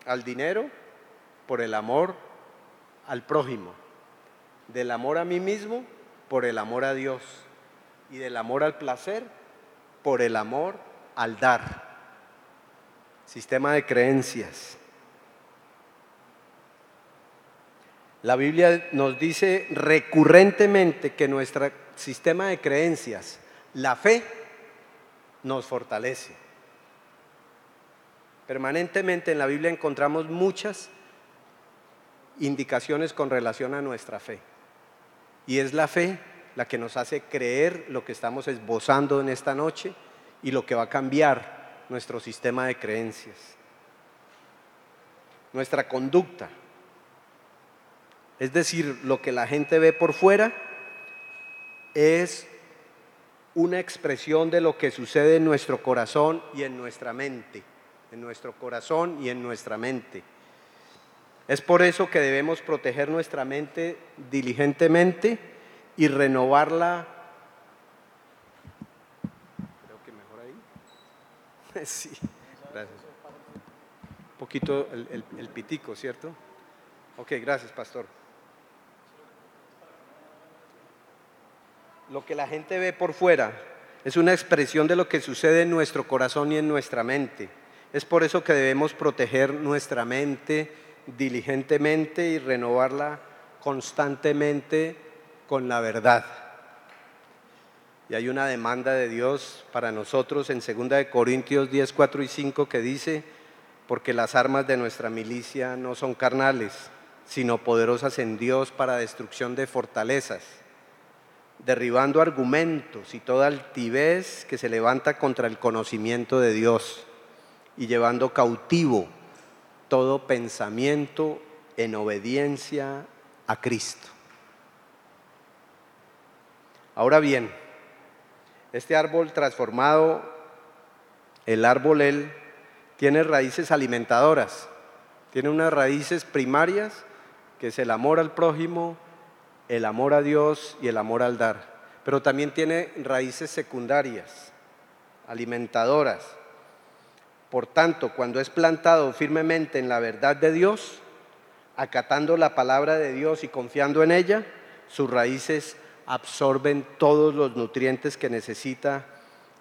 al dinero por el amor al prójimo. Del amor a mí mismo por el amor a Dios. Y del amor al placer por el amor al dar. Sistema de creencias. La Biblia nos dice recurrentemente que nuestro sistema de creencias, la fe, nos fortalece. Permanentemente en la Biblia encontramos muchas indicaciones con relación a nuestra fe. Y es la fe la que nos hace creer lo que estamos esbozando en esta noche y lo que va a cambiar nuestro sistema de creencias. Nuestra conducta, es decir, lo que la gente ve por fuera es una expresión de lo que sucede en nuestro corazón y en nuestra mente, en nuestro corazón y en nuestra mente. Es por eso que debemos proteger nuestra mente diligentemente y renovarla. Creo que mejor ahí. <laughs> Sí, gracias. Un poquito el, el pitico, ¿cierto? Ok, gracias, pastor. lo que la gente ve por fuera es una expresión de lo que sucede en nuestro corazón y en nuestra mente. Es por eso que debemos proteger nuestra mente diligentemente y renovarla constantemente con la verdad. Y hay una demanda de Dios para nosotros en 2 Corintios 10, 4 y 5 que dice, porque las armas de nuestra milicia no son carnales, sino poderosas en Dios para destrucción de fortalezas derribando argumentos y toda altivez que se levanta contra el conocimiento de Dios y llevando cautivo todo pensamiento en obediencia a Cristo. Ahora bien, este árbol transformado, el árbol él, tiene raíces alimentadoras, tiene unas raíces primarias, que es el amor al prójimo, el amor a Dios y el amor al dar, pero también tiene raíces secundarias, alimentadoras. Por tanto, cuando es plantado firmemente en la verdad de Dios, acatando la palabra de Dios y confiando en ella, sus raíces absorben todos los nutrientes que necesita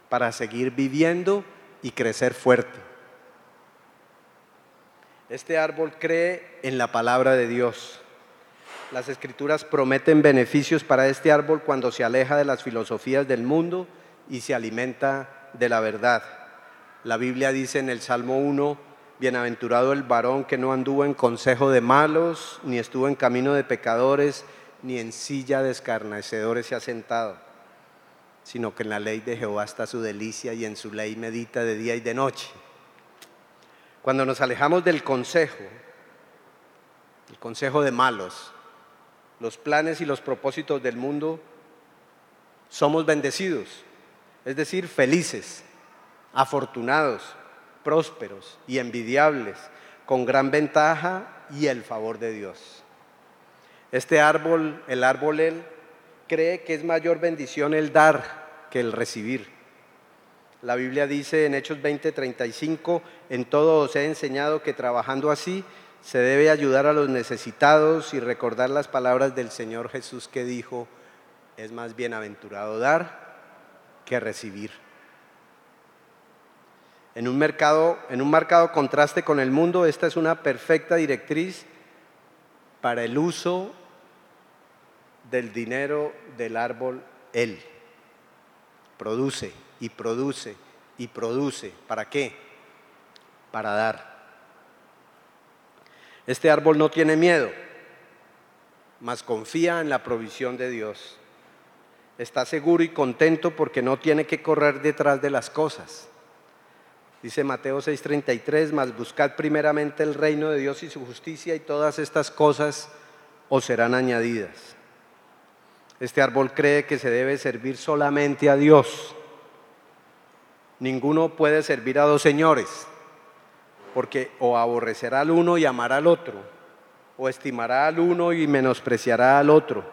para seguir viviendo y crecer fuerte. Este árbol cree en la palabra de Dios las escrituras prometen beneficios para este árbol cuando se aleja de las filosofías del mundo y se alimenta de la verdad. La Biblia dice en el Salmo 1, bienaventurado el varón que no anduvo en consejo de malos, ni estuvo en camino de pecadores, ni en silla de escarnecedores se ha sentado, sino que en la ley de Jehová está su delicia y en su ley medita de día y de noche. Cuando nos alejamos del consejo, el consejo de malos, los planes y los propósitos del mundo, somos bendecidos, es decir, felices, afortunados, prósperos y envidiables, con gran ventaja y el favor de Dios. Este árbol, el árbol él, cree que es mayor bendición el dar que el recibir. La Biblia dice en Hechos 20:35, en todo os he enseñado que trabajando así se debe ayudar a los necesitados y recordar las palabras del Señor Jesús que dijo, es más bienaventurado dar que recibir. En un, mercado, en un marcado contraste con el mundo, esta es una perfecta directriz para el uso del dinero del árbol Él. Produce y produce y produce. ¿Para qué? Para dar. Este árbol no tiene miedo, mas confía en la provisión de Dios. Está seguro y contento porque no tiene que correr detrás de las cosas. Dice Mateo 6:33, mas buscad primeramente el reino de Dios y su justicia y todas estas cosas os serán añadidas. Este árbol cree que se debe servir solamente a Dios. Ninguno puede servir a dos señores, porque o aborrecerá al uno y amará al otro, o estimará al uno y menospreciará al otro.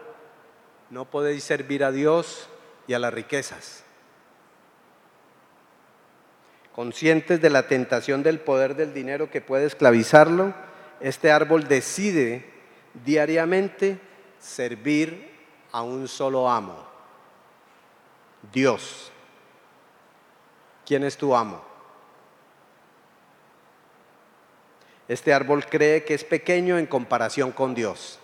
No podéis servir a Dios y a las riquezas. Conscientes de la tentación del poder del dinero que puede esclavizarlo, este árbol decide diariamente servir a un solo amo, Dios. ¿Quién es tu amo? Este árbol cree que es pequeño en comparación con Dios.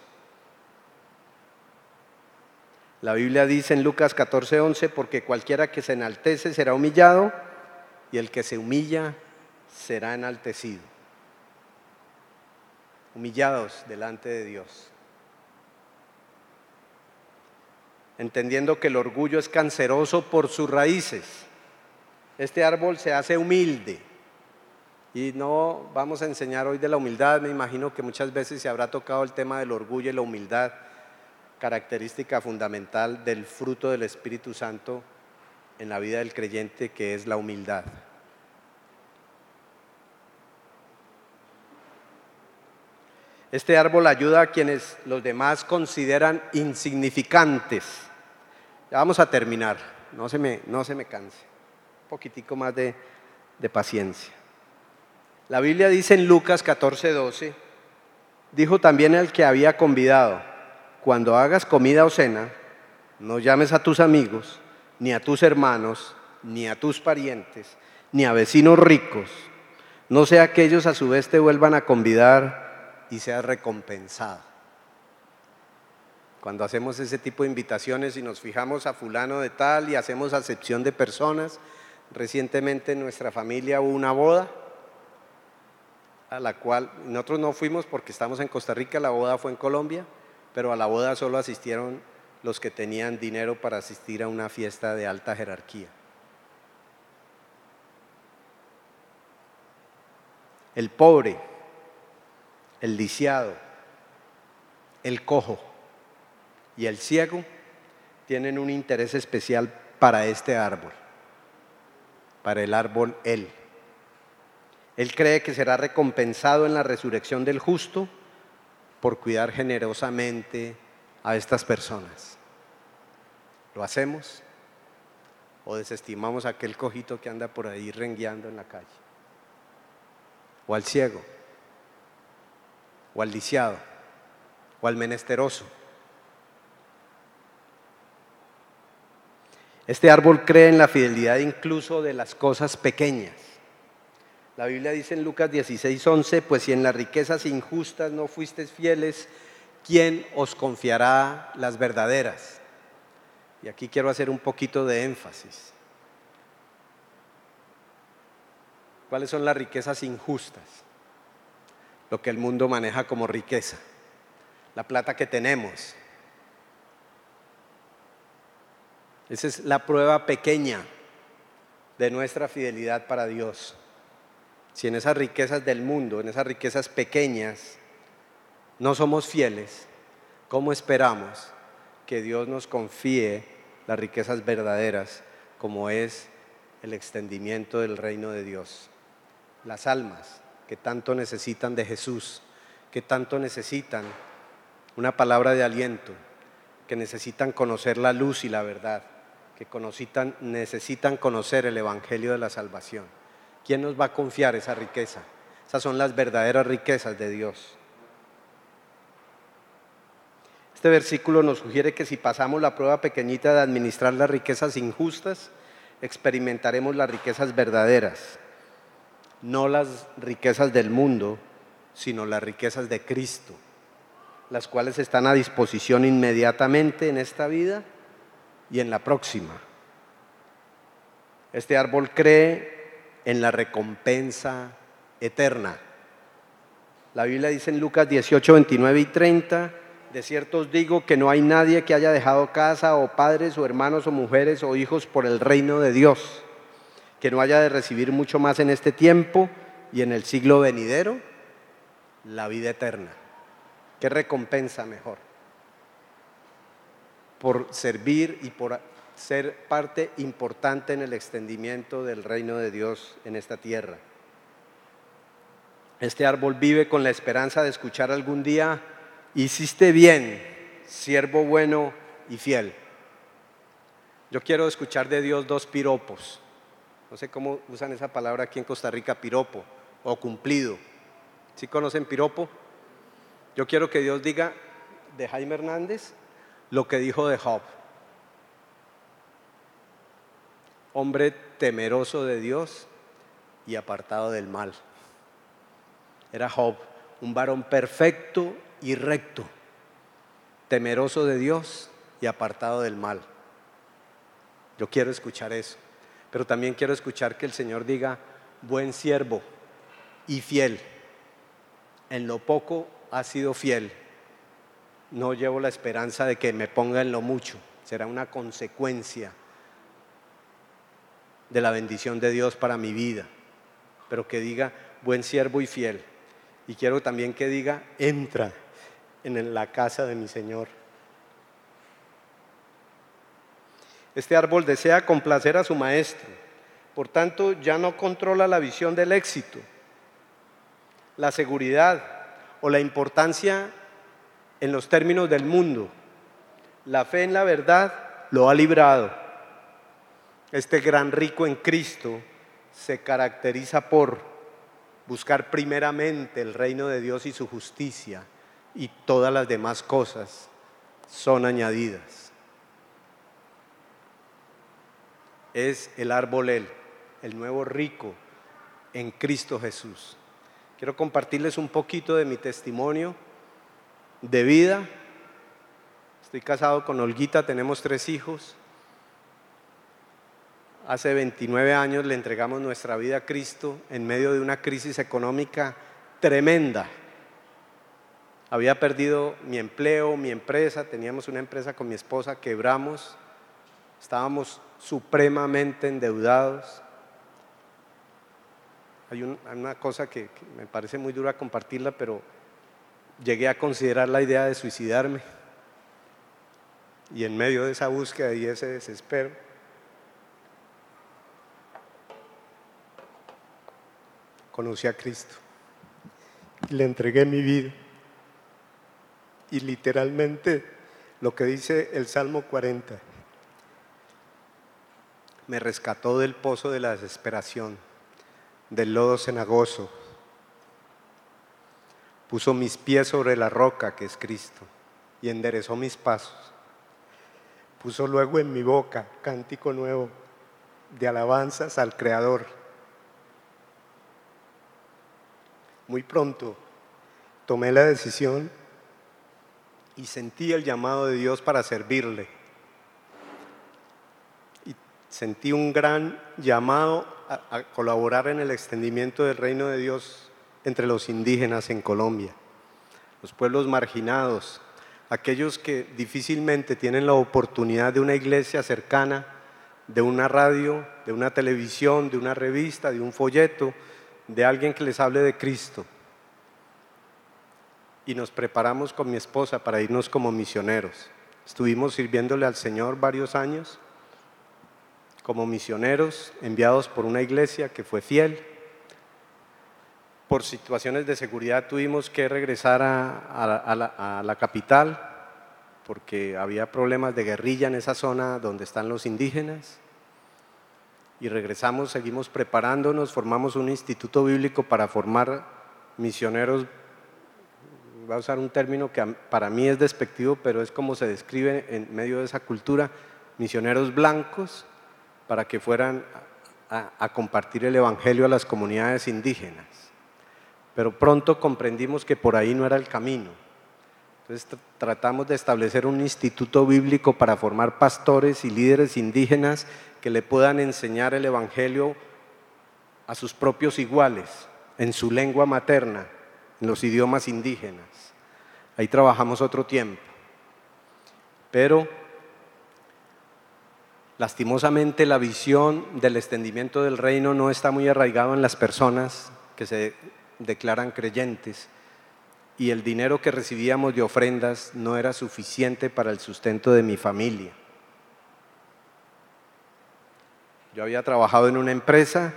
La Biblia dice en Lucas 14:11, porque cualquiera que se enaltece será humillado y el que se humilla será enaltecido. Humillados delante de Dios. entendiendo que el orgullo es canceroso por sus raíces. Este árbol se hace humilde. Y no vamos a enseñar hoy de la humildad, me imagino que muchas veces se habrá tocado el tema del orgullo y la humildad, característica fundamental del fruto del Espíritu Santo en la vida del creyente, que es la humildad. Este árbol ayuda a quienes los demás consideran insignificantes ya vamos a terminar, no se me, no se me canse. Un poquitico más de, de paciencia. La Biblia dice en Lucas 14, 12, dijo también el que había convidado, cuando hagas comida o cena, no llames a tus amigos, ni a tus hermanos, ni a tus parientes, ni a vecinos ricos, no sea que ellos a su vez te vuelvan a convidar y seas recompensado. Cuando hacemos ese tipo de invitaciones y nos fijamos a fulano de tal y hacemos acepción de personas, recientemente en nuestra familia hubo una boda a la cual nosotros no fuimos porque estamos en Costa Rica, la boda fue en Colombia, pero a la boda solo asistieron los que tenían dinero para asistir a una fiesta de alta jerarquía. El pobre, el lisiado, el cojo y el ciego tienen un interés especial para este árbol, para el árbol Él. Él cree que será recompensado en la resurrección del justo por cuidar generosamente a estas personas. ¿Lo hacemos? ¿O desestimamos a aquel cojito que anda por ahí rengueando en la calle? ¿O al ciego? ¿O al lisiado? ¿O al menesteroso? Este árbol cree en la fidelidad incluso de las cosas pequeñas. La Biblia dice en Lucas 16, 11, pues si en las riquezas injustas no fuisteis fieles, ¿quién os confiará las verdaderas? Y aquí quiero hacer un poquito de énfasis. ¿Cuáles son las riquezas injustas? Lo que el mundo maneja como riqueza. La plata que tenemos, Esa es la prueba pequeña de nuestra fidelidad para Dios. Si en esas riquezas del mundo, en esas riquezas pequeñas, no somos fieles, ¿cómo esperamos que Dios nos confíe las riquezas verdaderas como es el extendimiento del reino de Dios? Las almas que tanto necesitan de Jesús, que tanto necesitan una palabra de aliento, que necesitan conocer la luz y la verdad que necesitan conocer el Evangelio de la Salvación. ¿Quién nos va a confiar esa riqueza? Esas son las verdaderas riquezas de Dios. Este versículo nos sugiere que si pasamos la prueba pequeñita de administrar las riquezas injustas, experimentaremos las riquezas verdaderas, no las riquezas del mundo, sino las riquezas de Cristo, las cuales están a disposición inmediatamente en esta vida y en la próxima. Este árbol cree en la recompensa eterna. La Biblia dice en Lucas 18, 29 y 30, de cierto os digo que no hay nadie que haya dejado casa o padres o hermanos o mujeres o hijos por el reino de Dios, que no haya de recibir mucho más en este tiempo y en el siglo venidero, la vida eterna. ¿Qué recompensa mejor? Por servir y por ser parte importante en el extendimiento del reino de Dios en esta tierra. Este árbol vive con la esperanza de escuchar algún día, hiciste bien, siervo bueno y fiel. Yo quiero escuchar de Dios dos piropos. No sé cómo usan esa palabra aquí en Costa Rica, piropo o cumplido. ¿Sí conocen piropo? Yo quiero que Dios diga de Jaime Hernández lo que dijo de Job. Hombre temeroso de Dios y apartado del mal. Era Job, un varón perfecto y recto, temeroso de Dios y apartado del mal. Yo quiero escuchar eso, pero también quiero escuchar que el Señor diga, buen siervo y fiel. En lo poco ha sido fiel. No llevo la esperanza de que me ponga en lo mucho. Será una consecuencia de la bendición de Dios para mi vida. Pero que diga, buen siervo y fiel. Y quiero también que diga, entra en la casa de mi Señor. Este árbol desea complacer a su maestro, por tanto ya no controla la visión del éxito, la seguridad o la importancia en los términos del mundo. La fe en la verdad lo ha librado. Este gran rico en Cristo se caracteriza por buscar primeramente el reino de Dios y su justicia y todas las demás cosas son añadidas. Es el árbol él, el nuevo rico en Cristo Jesús. Quiero compartirles un poquito de mi testimonio de vida. Estoy casado con Olguita, tenemos tres hijos. Hace 29 años le entregamos nuestra vida a Cristo en medio de una crisis económica tremenda. Había perdido mi empleo, mi empresa, teníamos una empresa con mi esposa, quebramos, estábamos supremamente endeudados. Hay una cosa que, me parece muy dura compartirla, pero llegué a considerar la idea de suicidarme. Y en medio de esa búsqueda y ese desespero, conocí a Cristo. Le entregué mi vida. Y literalmente lo que dice el Salmo 40, me rescató del pozo de la desesperación, del lodo cenagoso. Puso mis pies sobre la roca que es Cristo y enderezó mis pasos. Puso luego en mi boca cántico nuevo de alabanzas al Creador muy pronto tomé la decisión y sentí el llamado de Dios para servirle. Y sentí un gran llamado a, colaborar en el extendimiento del reino de Dios entre los indígenas en Colombia, los pueblos marginados, aquellos que difícilmente tienen la oportunidad de una iglesia cercana, de una radio, de una televisión, de una revista, de un folleto, de alguien que les hable de Cristo. Y nos preparamos con mi esposa para irnos como misioneros. Estuvimos sirviéndole al Señor varios años como misioneros enviados por una iglesia que fue fiel. Por situaciones de seguridad tuvimos que regresar a, la, la capital porque había problemas de guerrilla en esa zona donde están los indígenas y regresamos, seguimos preparándonos, formamos un instituto bíblico para formar misioneros, voy a usar un término que para mí es despectivo, pero es como se describe en medio de esa cultura, misioneros blancos, para que fueran a, compartir el Evangelio a las comunidades indígenas. Pero pronto comprendimos que por ahí no era el camino. Entonces tratamos de establecer un instituto bíblico para formar pastores y líderes indígenas que le puedan enseñar el Evangelio a sus propios iguales, en su lengua materna, en los idiomas indígenas. Ahí trabajamos otro tiempo. Pero lastimosamente la visión del extendimiento del reino no está muy arraigado en las personas que se declaran creyentes y el dinero que recibíamos de ofrendas no era suficiente para el sustento de mi familia. Yo había trabajado en una empresa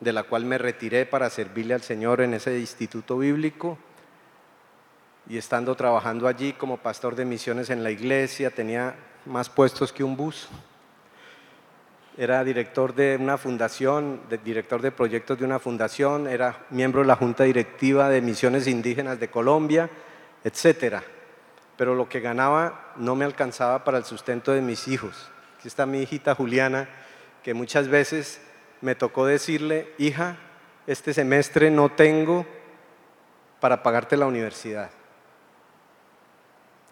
de la cual me retiré para servirle al Señor en ese instituto bíblico y estando trabajando allí como pastor de misiones en la iglesia, tenía más puestos que un bus. Era director de una fundación, director de proyectos de una fundación, era miembro de la junta directiva de misiones indígenas de Colombia, etcétera. Pero lo que ganaba no me alcanzaba para el sustento de mis hijos. Aquí está mi hijita Juliana, que muchas veces me tocó decirle, hija, este semestre no tengo para pagarte la universidad.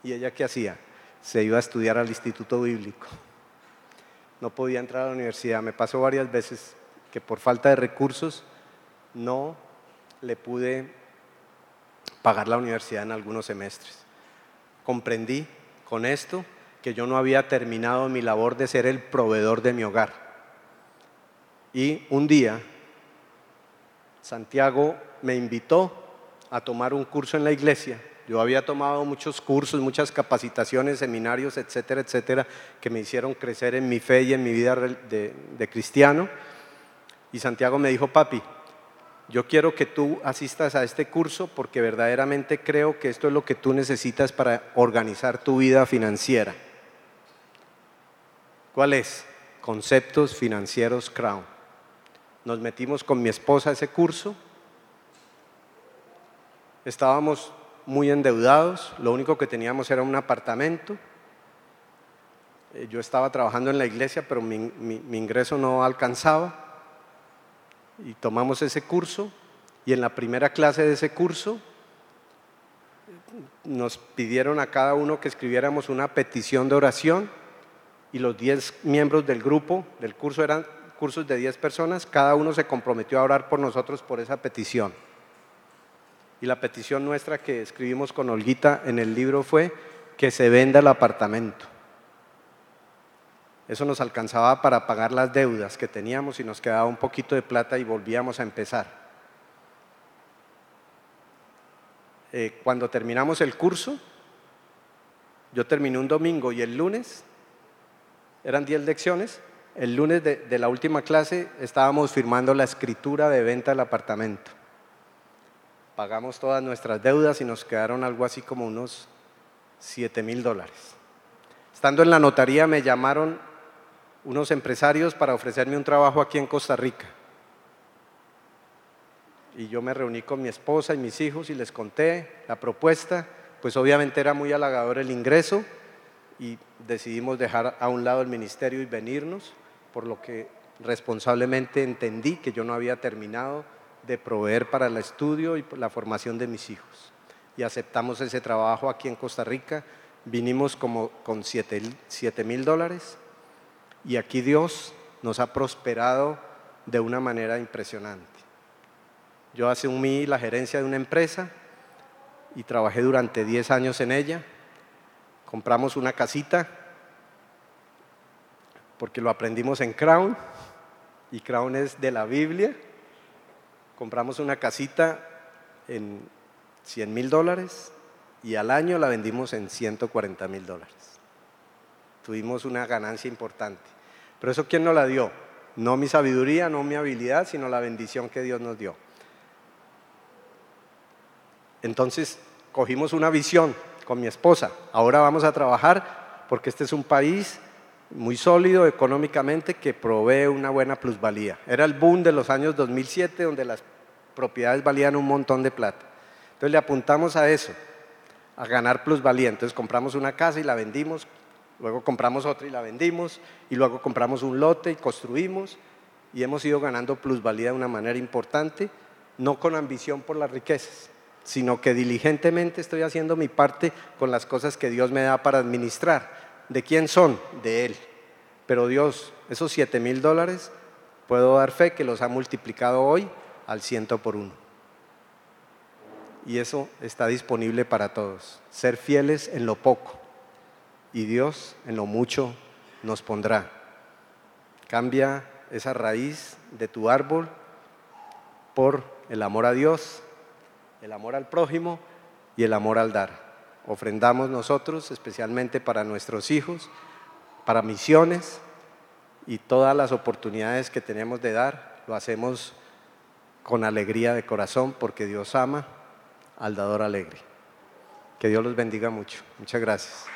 ¿Y ella qué hacía? Se iba a estudiar al Instituto Bíblico. No podía entrar a la universidad. Me pasó varias veces que por falta de recursos no le pude pagar la universidad en algunos semestres. Comprendí con esto que yo no había terminado mi labor de ser el proveedor de mi hogar. Y un día Santiago me invitó a tomar un curso en la iglesia. Yo había tomado muchos cursos, muchas capacitaciones, seminarios, etcétera, etcétera, que me hicieron crecer en mi fe y en mi vida de, cristiano. Y Santiago me dijo, papi, yo quiero que tú asistas a este curso porque verdaderamente creo que esto es lo que tú necesitas para organizar tu vida financiera. ¿Cuál es? Conceptos financieros Crown. Nos metimos con mi esposa a ese curso. Estábamos muy endeudados, lo único que teníamos era un apartamento. Eh, yo estaba trabajando en la iglesia, pero mi, ingreso no alcanzaba. Y tomamos ese curso y en la primera clase de ese curso nos pidieron a cada uno que escribiéramos una petición de oración y los 10 miembros del grupo del curso eran cursos de 10 personas, cada uno se comprometió a orar por nosotros por esa petición. Y la petición nuestra que escribimos con Olguita en el libro fue que se venda el apartamento. Eso nos alcanzaba para pagar las deudas que teníamos y nos quedaba un poquito de plata y volvíamos a empezar. Eh, cuando terminamos el curso, yo terminé un domingo y el lunes, eran 10 lecciones, el lunes de, la última clase estábamos firmando la escritura de venta del apartamento. Pagamos todas nuestras deudas y nos quedaron algo así como unos 7 mil dólares. Estando en la notaría me llamaron unos empresarios para ofrecerme un trabajo aquí en Costa Rica. Y yo me reuní con mi esposa y mis hijos y les conté la propuesta. Pues obviamente era muy halagador el ingreso y decidimos dejar a un lado el ministerio y venirnos por lo que responsablemente entendí que yo no había terminado de proveer para el estudio y la formación de mis hijos. Y aceptamos ese trabajo aquí en Costa Rica. Vinimos como con 7 mil dólares y aquí Dios nos ha prosperado de una manera impresionante. Yo asumí la gerencia de una empresa y trabajé durante 10 años en ella. Compramos una casita porque lo aprendimos en Crown, y Crown es de la Biblia. Compramos una casita en 100 mil dólares y al año la vendimos en 140 mil dólares. Tuvimos una ganancia importante. Pero eso ¿quién nos la dio? No mi sabiduría, no mi habilidad, sino la bendición que Dios nos dio. Entonces cogimos una visión con mi esposa. Ahora vamos a trabajar porque este es un país muy sólido económicamente que provee una buena plusvalía. Era el boom de los años 2007 donde las propiedades valían un montón de plata. Entonces le apuntamos a eso, a ganar plusvalía. Entonces compramos una casa y la vendimos, luego compramos otra y la vendimos, y luego compramos un lote y construimos, y hemos ido ganando plusvalía de una manera importante, no con ambición por las riquezas, sino que diligentemente estoy haciendo mi parte con las cosas que Dios me da para administrar ¿De quién son? De Él. pero Dios, esos 7 mil dólares, puedo dar fe que los ha multiplicado hoy al ciento por uno. Y eso está disponible para todos. Ser fieles en lo poco y Dios en lo mucho nos pondrá. Cambia esa raíz de tu árbol por el amor a Dios, el amor al prójimo y el amor al dar. Ofrendamos nosotros especialmente para nuestros hijos, para misiones y todas las oportunidades que tenemos de dar, lo hacemos con alegría de corazón porque Dios ama al dador alegre. Que Dios los bendiga mucho. Muchas gracias.